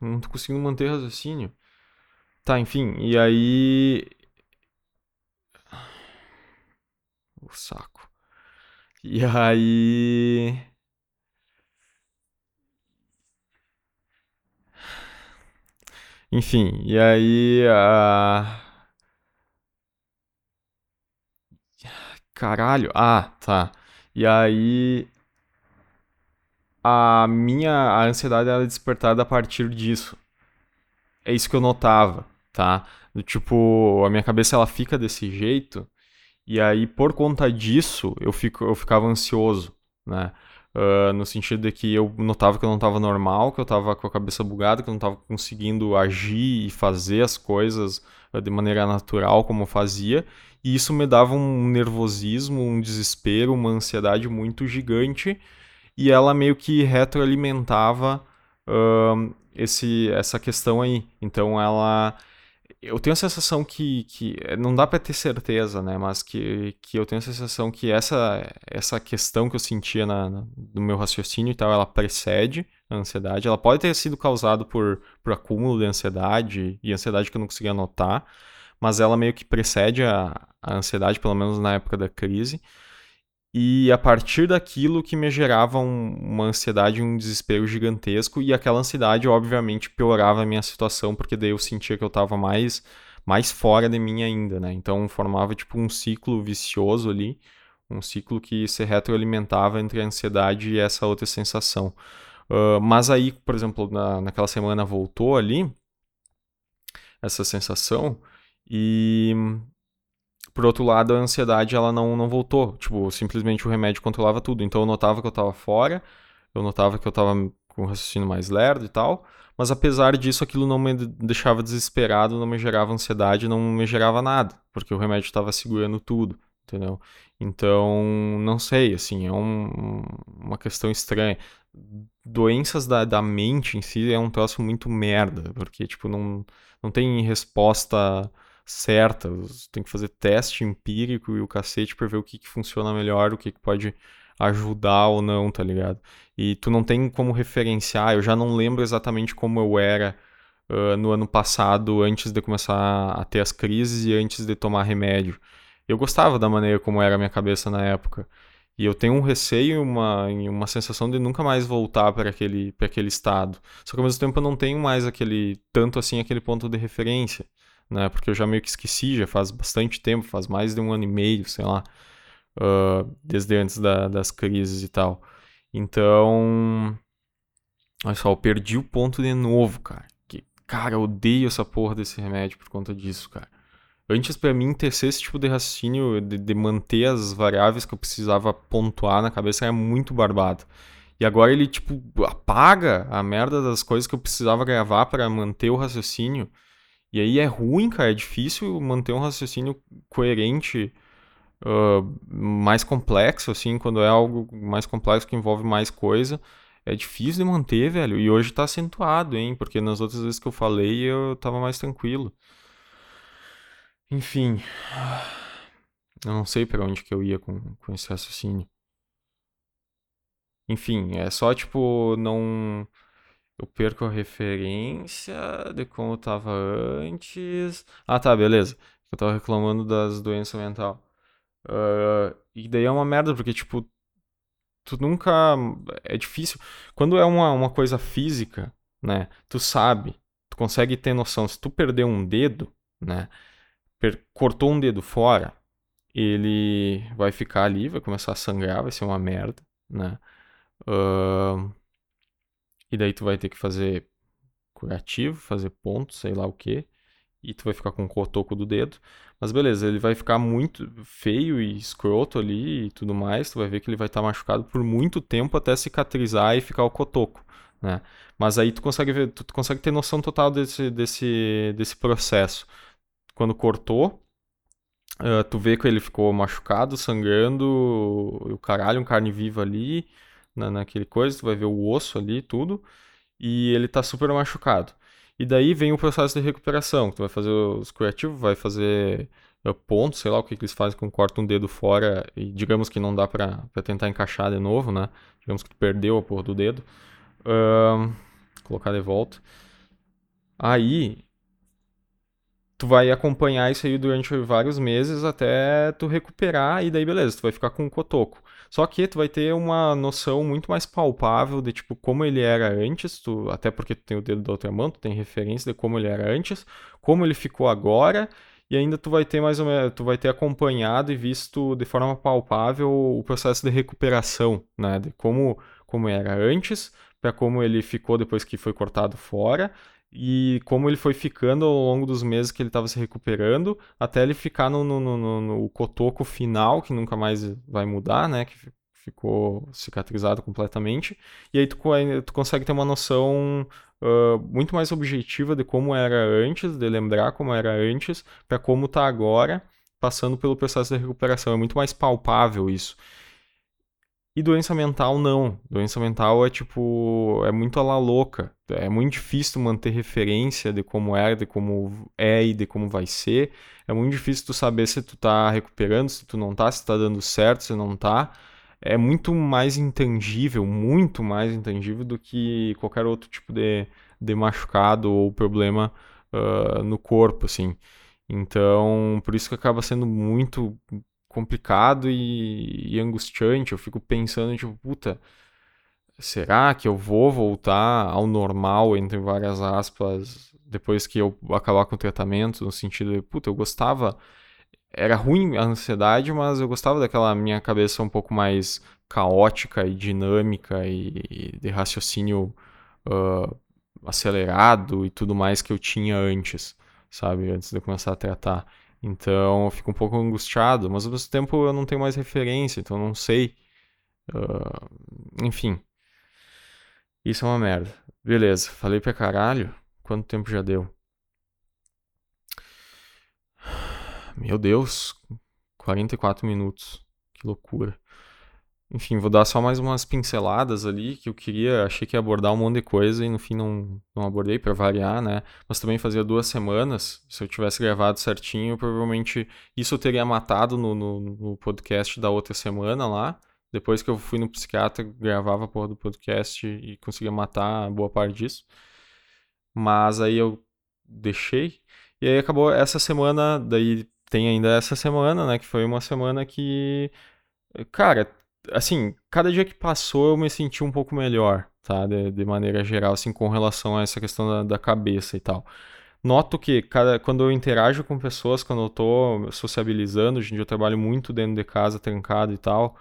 Não tô conseguindo manter raciocínio. Tá, enfim, e aí. O saco. E aí. Enfim, e aí. Caralho. Ah, tá. E aí. A minha a ansiedade era despertada a partir disso. É isso que eu notava, tá? Tipo, a minha cabeça ela fica desse jeito e aí, por conta disso, eu, fico, eu ficava ansioso, né? Uh, no sentido de que eu notava que eu não estava normal, que eu estava com a cabeça bugada, que eu não estava conseguindo agir e fazer as coisas uh, de maneira natural como eu fazia, e isso me dava um nervosismo, um desespero, uma ansiedade muito gigante, e ela meio que retroalimentava uh, esse, essa questão aí. Então ela eu tenho a sensação que, que eh, não dá para ter certeza, né? Mas que, que eu tenho a sensação que essa, essa questão que eu sentia na, na, no meu raciocínio e tal, ela precede a ansiedade. Ela pode ter sido causada por, por acúmulo de ansiedade e ansiedade que eu não conseguia notar, mas ela meio que precede a, a ansiedade, pelo menos na época da crise. E a partir daquilo que me gerava um, uma ansiedade, um desespero gigantesco, e aquela ansiedade, obviamente, piorava a minha situação, porque daí eu sentia que eu estava mais, mais fora de mim ainda, né? Então formava tipo um ciclo vicioso ali, um ciclo que se retroalimentava entre a ansiedade e essa outra sensação. Uh, mas aí, por exemplo, na, naquela semana voltou ali essa sensação, e por outro lado, a ansiedade ela não, não voltou. Tipo, simplesmente o remédio controlava tudo. Então eu notava que eu estava fora, eu notava que eu estava com o raciocínio mais lerdo e tal. Mas apesar disso, aquilo não me deixava desesperado, não me gerava ansiedade, não me gerava nada, porque o remédio estava segurando tudo, entendeu? Então, não sei, assim, é um, uma questão estranha. Doenças da, da mente em si é um troço muito merda, porque, tipo, não, não tem resposta certas. Tem que fazer teste empírico e o cacete pra ver o que, que funciona melhor, o que, que pode ajudar ou não, tá ligado? E tu não tem como referenciar, eu já não lembro exatamente como eu era uh, no ano passado, antes de começar a ter as crises e antes de tomar remédio. Eu gostava da maneira como era a minha cabeça na época. E eu tenho um receio uma, uma sensação de nunca mais voltar para aquele, aquele estado. Só que ao mesmo tempo eu não tenho mais aquele tanto assim aquele ponto de referência, né? Porque eu já meio que esqueci, já faz bastante tempo, faz mais de um ano e meio, sei lá, uh, desde antes da, das crises e tal. Então, olha só, eu perdi o ponto de novo, cara. Que, cara, eu odeio essa porra desse remédio por conta disso, cara. Antes, para mim, tecer esse tipo de raciocínio, de, de, manter as variáveis que eu precisava pontuar na cabeça, era muito barbado. E agora ele, tipo, apaga a merda das coisas que eu precisava gravar para manter o raciocínio. E aí é ruim, cara, é difícil manter um raciocínio coerente, uh, mais complexo, assim, quando é algo mais complexo que envolve mais coisa. É difícil de manter, velho. E hoje tá acentuado, hein? Porque nas outras vezes que eu falei, eu tava mais tranquilo. Enfim, eu não sei para onde que eu ia com, com esse raciocínio. Enfim, é só tipo, não. Eu perco a referência de como eu tava antes. Ah, tá, beleza. Eu tava reclamando das doenças mental. Uh, e daí é uma merda, porque, tipo, tu nunca. É difícil. Quando é uma, uma coisa física, né? Tu sabe, tu consegue ter noção. Se tu perder um dedo, né? cortou um dedo fora, ele vai ficar ali, vai começar a sangrar, vai ser uma merda, né? Uh, e daí tu vai ter que fazer curativo, fazer ponto, sei lá o que, e tu vai ficar com o cotoco do dedo. Mas beleza, ele vai ficar muito feio e escroto ali e tudo mais. Tu vai ver que ele vai estar tá machucado por muito tempo até cicatrizar e ficar o cotoco, né? Mas aí tu consegue ver, tu consegue ter noção total desse, desse, desse processo quando cortou, uh, tu vê que ele ficou machucado, sangrando, o caralho, um carne viva ali, na, naquele coisa, tu vai ver o osso ali, tudo, e ele tá super machucado. E daí vem o processo de recuperação, tu vai fazer os curativos, vai fazer uh, pontos, sei lá o que, que eles fazem quando corta um dedo fora e digamos que não dá pra, pra tentar encaixar de novo, né? Digamos que tu perdeu a porra do dedo. Uh, colocar de volta. Aí tu vai acompanhar isso aí durante vários meses até tu recuperar e daí beleza, tu vai ficar com o cotoco. Só que tu vai ter uma noção muito mais palpável de tipo como ele era antes, tu, até porque tu tem o dedo da outra mão, tu tem referência de como ele era antes, como ele ficou agora, e ainda tu vai ter mais ou menos, tu vai ter acompanhado e visto de forma palpável o processo de recuperação, né, de como como era antes para como ele ficou depois que foi cortado fora e como ele foi ficando ao longo dos meses que ele estava se recuperando, até ele ficar no, no, no, no, cotoco final, que nunca mais vai mudar, né? Que ficou cicatrizado completamente. E aí tu, tu consegue ter uma noção uh, muito mais objetiva de como era antes, de lembrar como era antes, para como está agora, passando pelo processo de recuperação. É muito mais palpável isso. E doença mental não. Doença mental é tipo. É muito a la louca. É muito difícil manter referência de como é, de como é e de como vai ser. É muito difícil tu saber se tu tá recuperando, se tu não tá, se tá dando certo, se não tá. É muito mais intangível, muito mais intangível do que qualquer outro tipo de, de machucado ou problema uh, no corpo, assim. Então, por isso que acaba sendo muito complicado e, e angustiante. Eu fico pensando, tipo, puta, será que eu vou voltar ao normal, entre várias aspas, depois que eu acabar com o tratamento? No sentido de, puta, eu gostava. Era ruim a ansiedade, mas eu gostava daquela minha cabeça um pouco mais caótica e dinâmica e, e de raciocínio uh, acelerado e tudo mais que eu tinha antes, sabe? Antes de eu começar a tratar. Então eu fico um pouco angustiado, mas ao mesmo tempo eu não tenho mais referência, então eu não sei. Uh, enfim. Isso é uma merda. Beleza, falei pra caralho. Quanto tempo já deu? Meu Deus, 44 minutos. Que loucura. Enfim, vou dar só mais umas pinceladas ali que eu queria, achei que ia abordar um monte de coisa e no fim não, não abordei para variar, né? Mas também fazia duas semanas, se eu tivesse gravado certinho, provavelmente isso eu teria matado no, no, no podcast da outra semana lá. Depois que eu fui no psiquiatra, gravava a porra do podcast e conseguia matar boa parte disso. Mas aí eu deixei. E aí acabou essa semana, daí tem ainda essa semana, né? Que foi uma semana que. Cara, assim, cada dia que passou eu me senti um pouco melhor, tá? De, de maneira geral, assim, com relação a essa questão da, da cabeça e tal. Noto que cada, quando eu interajo com pessoas, quando eu tô sociabilizando, hoje em dia eu trabalho muito dentro de casa, trancado e tal,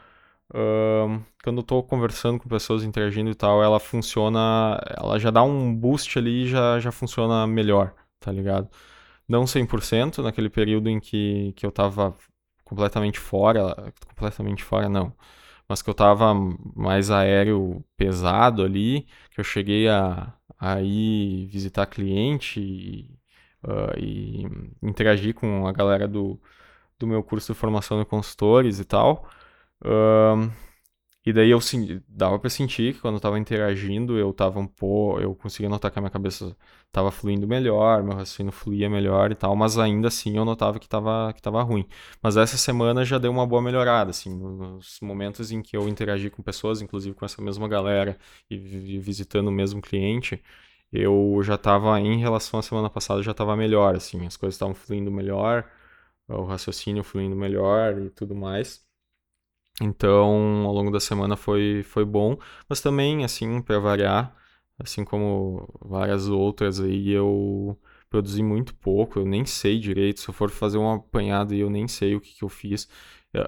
uh, quando eu tô conversando com pessoas, interagindo e tal, ela funciona, ela já dá um boost ali e já, já funciona melhor, tá ligado? Não 100%, naquele período em que, que eu tava completamente fora, completamente fora não, mas que eu tava mais aéreo pesado ali, que eu cheguei a, a ir visitar cliente e, uh, e interagir com a galera do, do meu curso de formação de consultores e tal. Uh, e daí eu dava para sentir que quando eu tava interagindo, eu tava um pouco, eu conseguia notar que a minha cabeça tava fluindo melhor, meu raciocínio fluía melhor e tal, mas ainda assim eu notava que tava que tava ruim. Mas essa semana já deu uma boa melhorada, assim, nos momentos em que eu interagi com pessoas, inclusive com essa mesma galera e visitando o mesmo cliente, eu já tava em relação à semana passada já tava melhor, assim, as coisas estavam fluindo melhor, o raciocínio fluindo melhor e tudo mais. Então, ao longo da semana foi, foi bom, mas também, assim, para variar, assim como várias outras aí, eu produzi muito pouco, eu nem sei direito, se eu for fazer um apanhado e eu nem sei o que, que eu fiz.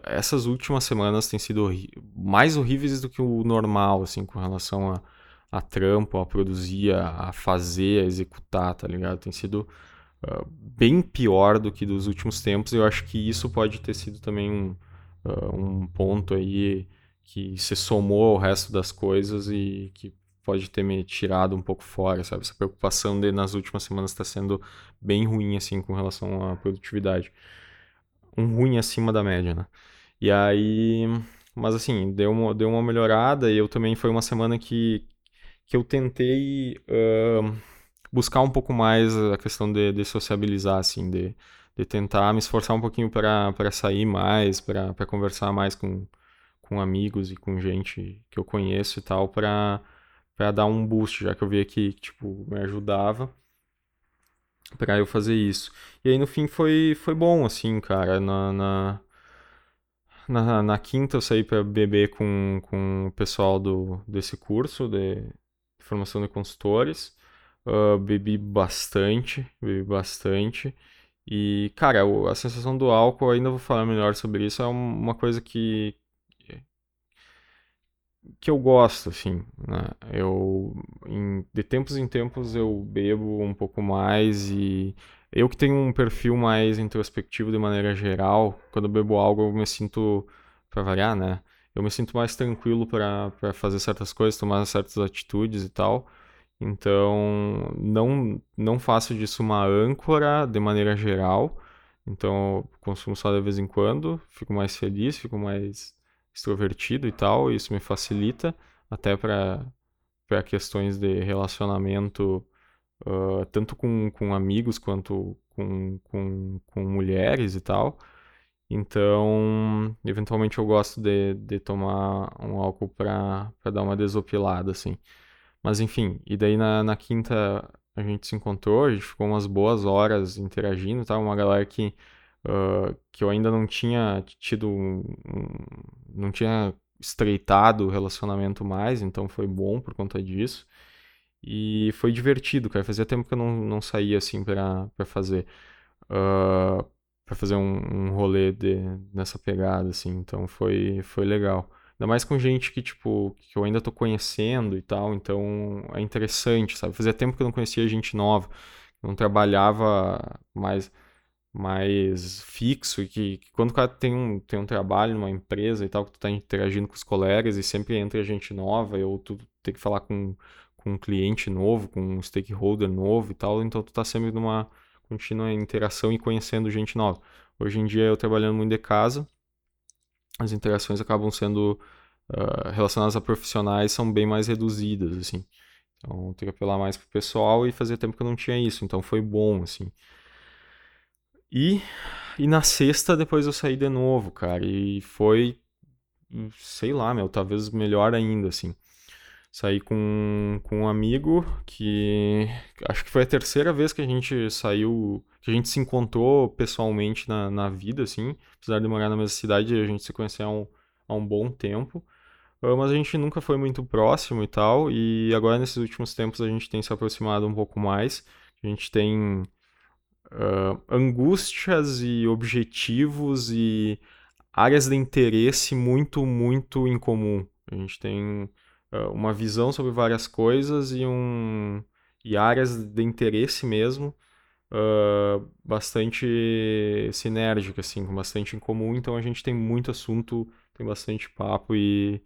Essas últimas semanas têm sido mais horríveis do que o normal, assim, com relação a, a trampo, a produzir, a, a fazer, a executar, tá ligado? Tem sido uh, bem pior do que dos últimos tempos, eu acho que isso pode ter sido também um uh, um ponto aí que se somou ao resto das coisas e que pode ter me tirado um pouco fora, sabe? Essa preocupação de nas últimas semanas está sendo bem ruim, assim, com relação à produtividade. Um ruim acima da média, né? E aí... Mas, assim, deu uma, deu uma melhorada e eu também... Foi uma semana que, que eu tentei uh, buscar um pouco mais a questão de, de sociabilizar, assim, de de tentar me esforçar um pouquinho para sair mais, para conversar mais com, com amigos e com gente que eu conheço e tal, para dar um boost, já que eu via que tipo, me ajudava para eu fazer isso. E aí no fim foi, foi bom, assim, cara. Na, na, na, na quinta eu saí para beber com, com o pessoal do, desse curso de formação de consultores. Uh, bebi bastante, bebi bastante. E, cara, a sensação do álcool, ainda vou falar melhor sobre isso, é uma coisa que que eu gosto, assim, né? Eu, em, de tempos em tempos, eu bebo um pouco mais e eu que tenho um perfil mais introspectivo de maneira geral, quando eu bebo algo eu me sinto, para variar, né? Eu me sinto mais tranquilo para fazer certas coisas, tomar certas atitudes e tal. Então, não, não faço disso uma âncora de maneira geral. Então, consumo só de vez em quando, fico mais feliz, fico mais extrovertido e tal. E isso me facilita até para questões de relacionamento, uh, tanto com, com amigos quanto com, com, com mulheres e tal. Então, eventualmente eu gosto de, de tomar um álcool para dar uma desopilada, assim. Mas enfim, e daí na, na quinta a gente se encontrou, a gente ficou umas boas horas interagindo, tá? Uma galera que, uh, que eu ainda não tinha tido, um, não tinha estreitado o relacionamento mais, então foi bom por conta disso. E foi divertido, cara. Fazia tempo que eu não, não saía assim pra, pra fazer. Uh, pra fazer um, um rolê de, nessa pegada, assim. Então foi, foi legal. Ainda mais com gente que, tipo, que eu ainda tô conhecendo e tal, então é interessante, sabe? Fazia tempo que eu não conhecia gente nova, não trabalhava mais mais fixo e que, que, quando o cara tem um, tem um trabalho numa empresa e tal, que tu tá interagindo com os colegas e sempre entra gente nova, ou tu tem que falar com, com um cliente novo, com um stakeholder novo e tal, então tu tá sempre numa contínua interação e conhecendo gente nova. Hoje em dia eu trabalhando muito de casa, as interações acabam sendo uh, relacionadas a profissionais são bem mais reduzidas, assim. Então, ter que apelar mais pro pessoal e fazia tempo que eu não tinha isso, então foi bom, assim. E, e na sexta, depois eu saí de novo, cara, e foi, sei lá, meu, talvez melhor ainda, assim. Saí com, com um amigo que acho que foi a terceira vez que a gente saiu, que a gente se encontrou pessoalmente na, na vida, assim. Apesar de morar na mesma cidade, a gente se conhecia há um, há um bom tempo. Ah, mas a gente nunca foi muito próximo e tal. E agora, nesses últimos tempos, a gente tem se aproximado um pouco mais. A gente tem uh, angústias e objetivos e áreas de interesse muito, muito em comum. A gente tem uma visão sobre várias coisas e, um, e áreas de interesse mesmo uh, bastante sinérgica, assim, com bastante em comum. Então a gente tem muito assunto, tem bastante papo e,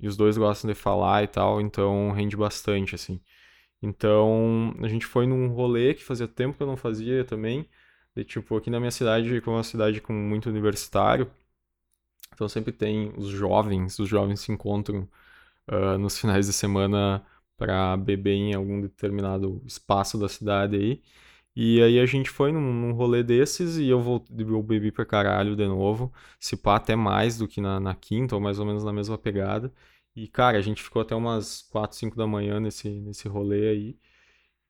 e os dois gostam de falar e tal, então rende bastante, assim. Então, a gente foi num rolê que fazia tempo que eu não fazia também. De, tipo, aqui na minha cidade, como é uma cidade com muito universitário, então sempre tem os jovens, os jovens se encontram uh, nos finais de semana para beber em algum determinado espaço da cidade aí. E aí a gente foi num, num rolê desses e eu, vou, eu bebi pra caralho de novo. Se pá, até mais do que na, na quinta, ou mais ou menos na mesma pegada. E, cara, a gente ficou até umas 4, 5 da manhã nesse, nesse rolê aí.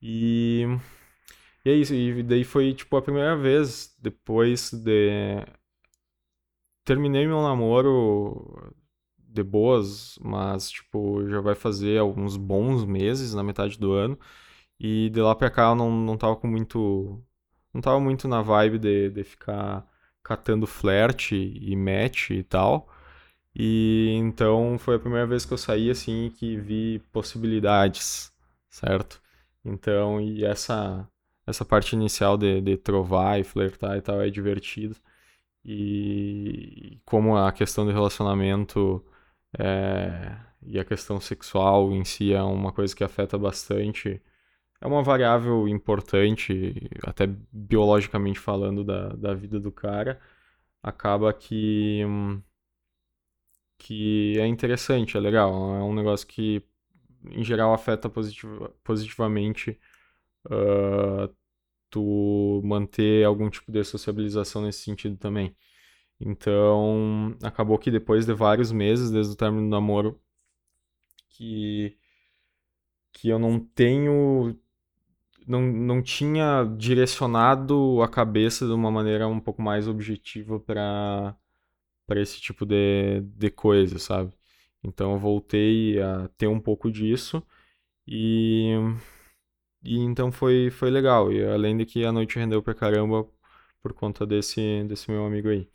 E, e é isso. E daí foi, tipo, a primeira vez depois de. Terminei meu namoro de boas, mas, tipo, já vai fazer alguns bons meses, na metade do ano. E de lá pra cá eu não, não tava com muito. Não tava muito na vibe de, de ficar catando flerte e match e tal. E então foi a primeira vez que eu saí assim que vi possibilidades, certo? Então, e essa essa parte inicial de, de trovar e flertar e tal é divertido. E como a questão do relacionamento é, e a questão sexual em si é uma coisa que afeta bastante, é uma variável importante, até biologicamente falando, da, da vida do cara, acaba que. Que é interessante, é legal. É um negócio que, em geral, afeta positiva, positivamente uh, tu manter algum tipo de sociabilização nesse sentido também. Então, acabou que depois de vários meses, desde o término do namoro, que, que eu não tenho. Não, não tinha direcionado a cabeça de uma maneira um pouco mais objetiva para esse tipo de, de coisa, sabe? Então eu voltei a ter um pouco disso e, e então foi, foi legal. E além de que a noite rendeu pra caramba por conta desse, desse meu amigo aí.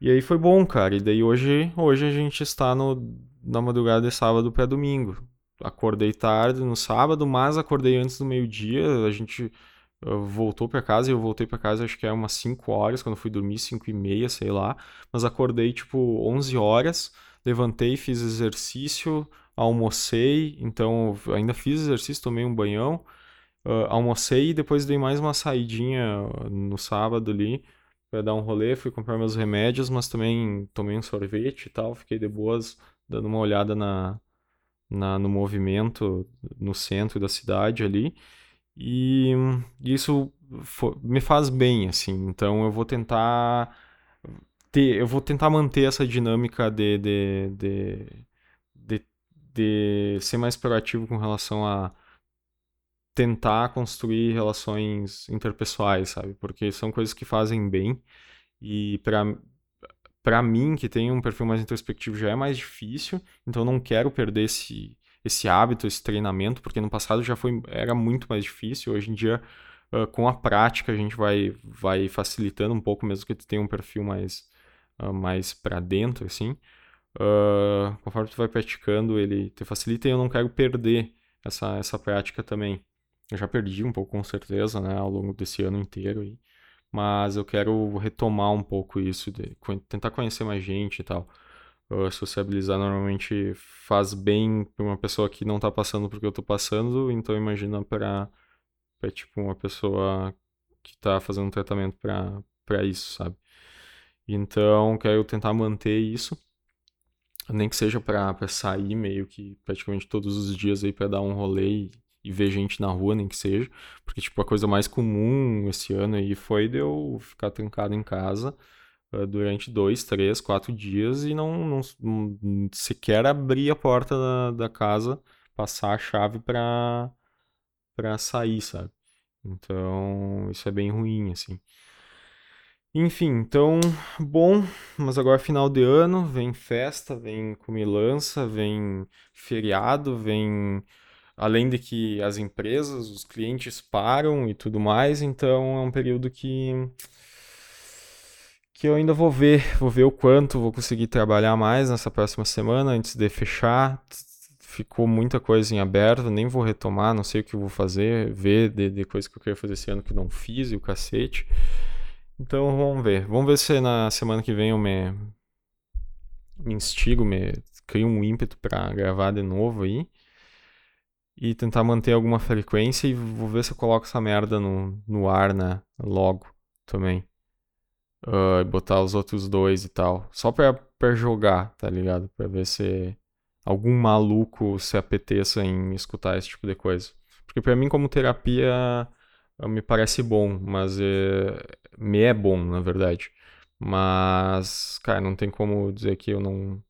E aí foi bom, cara. E daí hoje, hoje a gente está no, na madrugada de sábado para domingo. Acordei tarde no sábado, mas acordei antes do meio-dia. A gente voltou para casa e eu voltei para casa acho que é umas 5 horas, quando fui dormir, 5 e meia, sei lá. Mas acordei tipo 11 horas, levantei, fiz exercício, almocei, então ainda fiz exercício, tomei um banhão, uh, almocei e depois dei mais uma saidinha no sábado ali para dar um rolê, fui comprar meus remédios, mas também tomei um sorvete e tal, fiquei de boas dando uma olhada na, na no movimento no centro da cidade ali. E isso me faz bem, assim. Então eu vou tentar ter, eu vou tentar manter essa dinâmica de, de, de, de, ser mais proativo com relação a tentar construir relações interpessoais, sabe? Porque são coisas que fazem bem e para para mim que tem um perfil mais introspectivo já é mais difícil, então não quero perder esse esse hábito, esse treinamento, porque no passado já foi era muito mais difícil. Hoje em dia, uh, com a prática, a gente vai, vai facilitando um pouco, mesmo que tu tenha um perfil mais, uh, mais para dentro, assim. Uh, conforme tu vai praticando, ele te facilita e eu não quero perder essa, essa prática também. Eu já perdi um pouco, com certeza, né, ao longo desse ano inteiro. Aí. Mas eu quero retomar um pouco isso, de tentar conhecer mais gente e tal sociabilizar normalmente faz bem para uma pessoa que não está passando por que eu estou passando, então imagina para tipo uma pessoa que está fazendo um tratamento para isso, sabe? Então, quero tentar manter isso. Nem que seja pra sair meio que praticamente todos os dias aí pra dar um rolê e, e ver gente na rua, nem que seja. Porque, tipo, a coisa mais comum esse ano aí foi de eu ficar trancado em casa uh, durante dois, três, quatro dias e não, não, não sequer abrir a porta da, da casa, passar a chave pra, pra sair, sabe? Então, isso é bem ruim, assim. Enfim, então, bom, mas agora é final de ano, vem festa, vem comilança, vem feriado, vem. Além de que as empresas, os clientes param e tudo mais, então é um período que. que eu ainda vou ver, vou ver o quanto vou conseguir trabalhar mais nessa próxima semana antes de fechar. Ficou muita coisa em aberto, nem vou retomar, não sei o que vou fazer, ver de, de coisa que eu queria fazer esse ano que não fiz e o cacete. Então vamos ver. Vamos ver se na semana que vem eu me, me instigo, me crio um ímpeto para gravar de novo aí. E tentar manter alguma frequência e vou ver se eu coloco essa merda no, no ar, né? Logo também. Uh, botar os outros dois e tal. Só pra, pra jogar, tá ligado? Pra ver se algum maluco se apeteça em escutar esse tipo de coisa. Porque pra mim, como terapia, me parece bom, mas é, me é bom, na verdade. Mas, cara, não tem como dizer que eu não,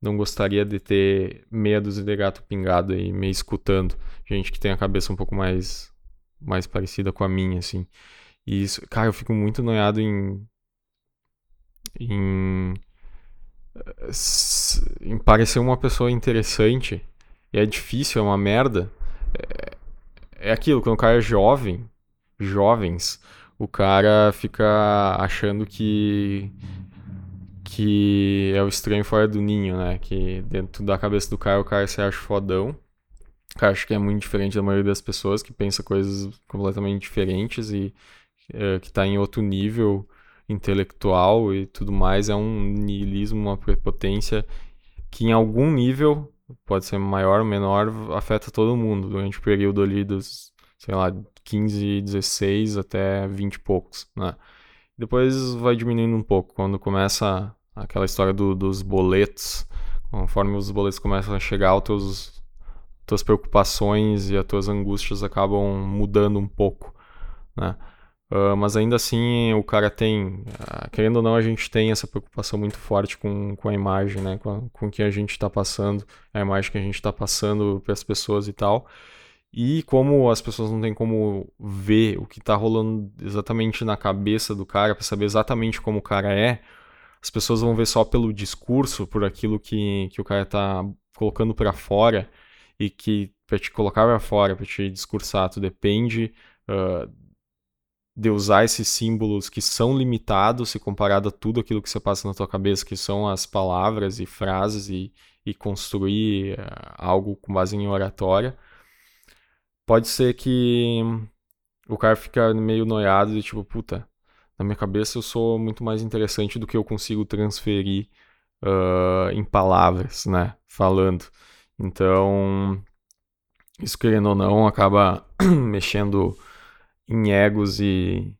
não gostaria de ter meia dúzia de gato pingado aí me escutando. Gente que tem a cabeça um pouco mais, mais parecida com a minha, assim. E isso, cara, eu fico muito noiado em. em. em parecer uma pessoa interessante. E é difícil, é uma merda. É, é aquilo, quando o cara é jovem, jovens, o cara fica achando que que é o estranho fora do ninho, né? Que dentro da cabeça do cara o cara se acha fodão. O cara acha que é muito diferente da maioria das pessoas, que pensa coisas completamente diferentes e é, que tá em outro nível intelectual e tudo mais. É um niilismo, uma prepotência que em algum nível, pode ser maior ou menor, afeta todo mundo durante o período ali dos, sei lá, 15, 16 até 20 e poucos, né? Depois vai diminuindo um pouco, quando começa aquela história do, dos boletos, conforme os boletos começam a chegar, os teus, tuas preocupações e as tuas angústias acabam mudando um pouco, né? Uh, mas ainda assim o cara tem, uh, querendo ou não, a gente tem essa preocupação muito forte com, com a imagem, né? Com, com o que a gente está passando, a imagem que a gente está passando para as pessoas e tal. E como as pessoas não têm como ver o que está rolando exatamente na cabeça do cara, para saber exatamente como o cara é, as pessoas vão ver só pelo discurso, por aquilo que, que o cara está colocando para fora e que para te colocar para fora, para te discursar, tu depende uh, de usar esses símbolos que são limitados se comparado a tudo aquilo que você passa na tua cabeça, que são as palavras e frases e, e construir uh, algo com base em oratória pode ser que o cara fica meio noiado e tipo, puta, na minha cabeça eu sou muito mais interessante do que eu consigo transferir uh, em palavras, né? Falando. Então, isso querendo ou não, acaba mexendo em egos e,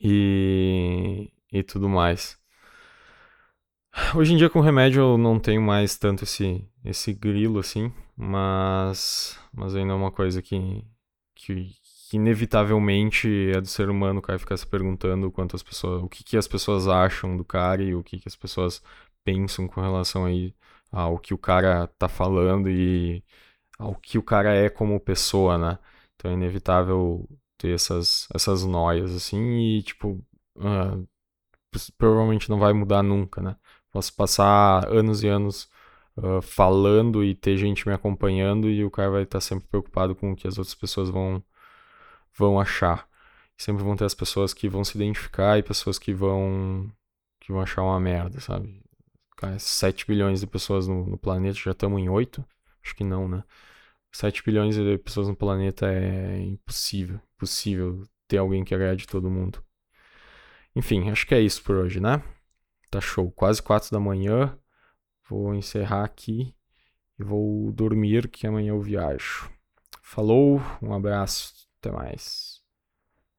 e, e tudo mais. Hoje em dia com remédio eu não tenho mais tanto esse, esse grilo assim, mas, mas ainda é uma coisa que, que, que inevitavelmente é do ser humano, cara ficar se perguntando quanto as pessoas, o que, que as pessoas acham do cara e o que, que as pessoas pensam com relação aí ao que o cara tá falando e ao que o cara é como pessoa, né? Então é inevitável ter essas, essas noias assim e tipo, uh, provavelmente não vai mudar nunca, né? Posso passar anos e anos uh, falando e ter gente me acompanhando e o cara vai estar sempre preocupado com o que as outras pessoas vão, vão achar. Sempre vão ter as pessoas que vão se identificar e pessoas que vão que vão achar uma merda, sabe? Cara, 7 bilhões de pessoas no, no planeta, já estamos em 8? Acho que não, né? 7 bilhões de pessoas no planeta é impossível. Impossível ter alguém que agrade todo mundo. Enfim, acho que é isso por hoje, né? Tá show. Quase quatro da manhã. Vou encerrar aqui e vou dormir que amanhã eu viajo. Falou, um abraço, até mais.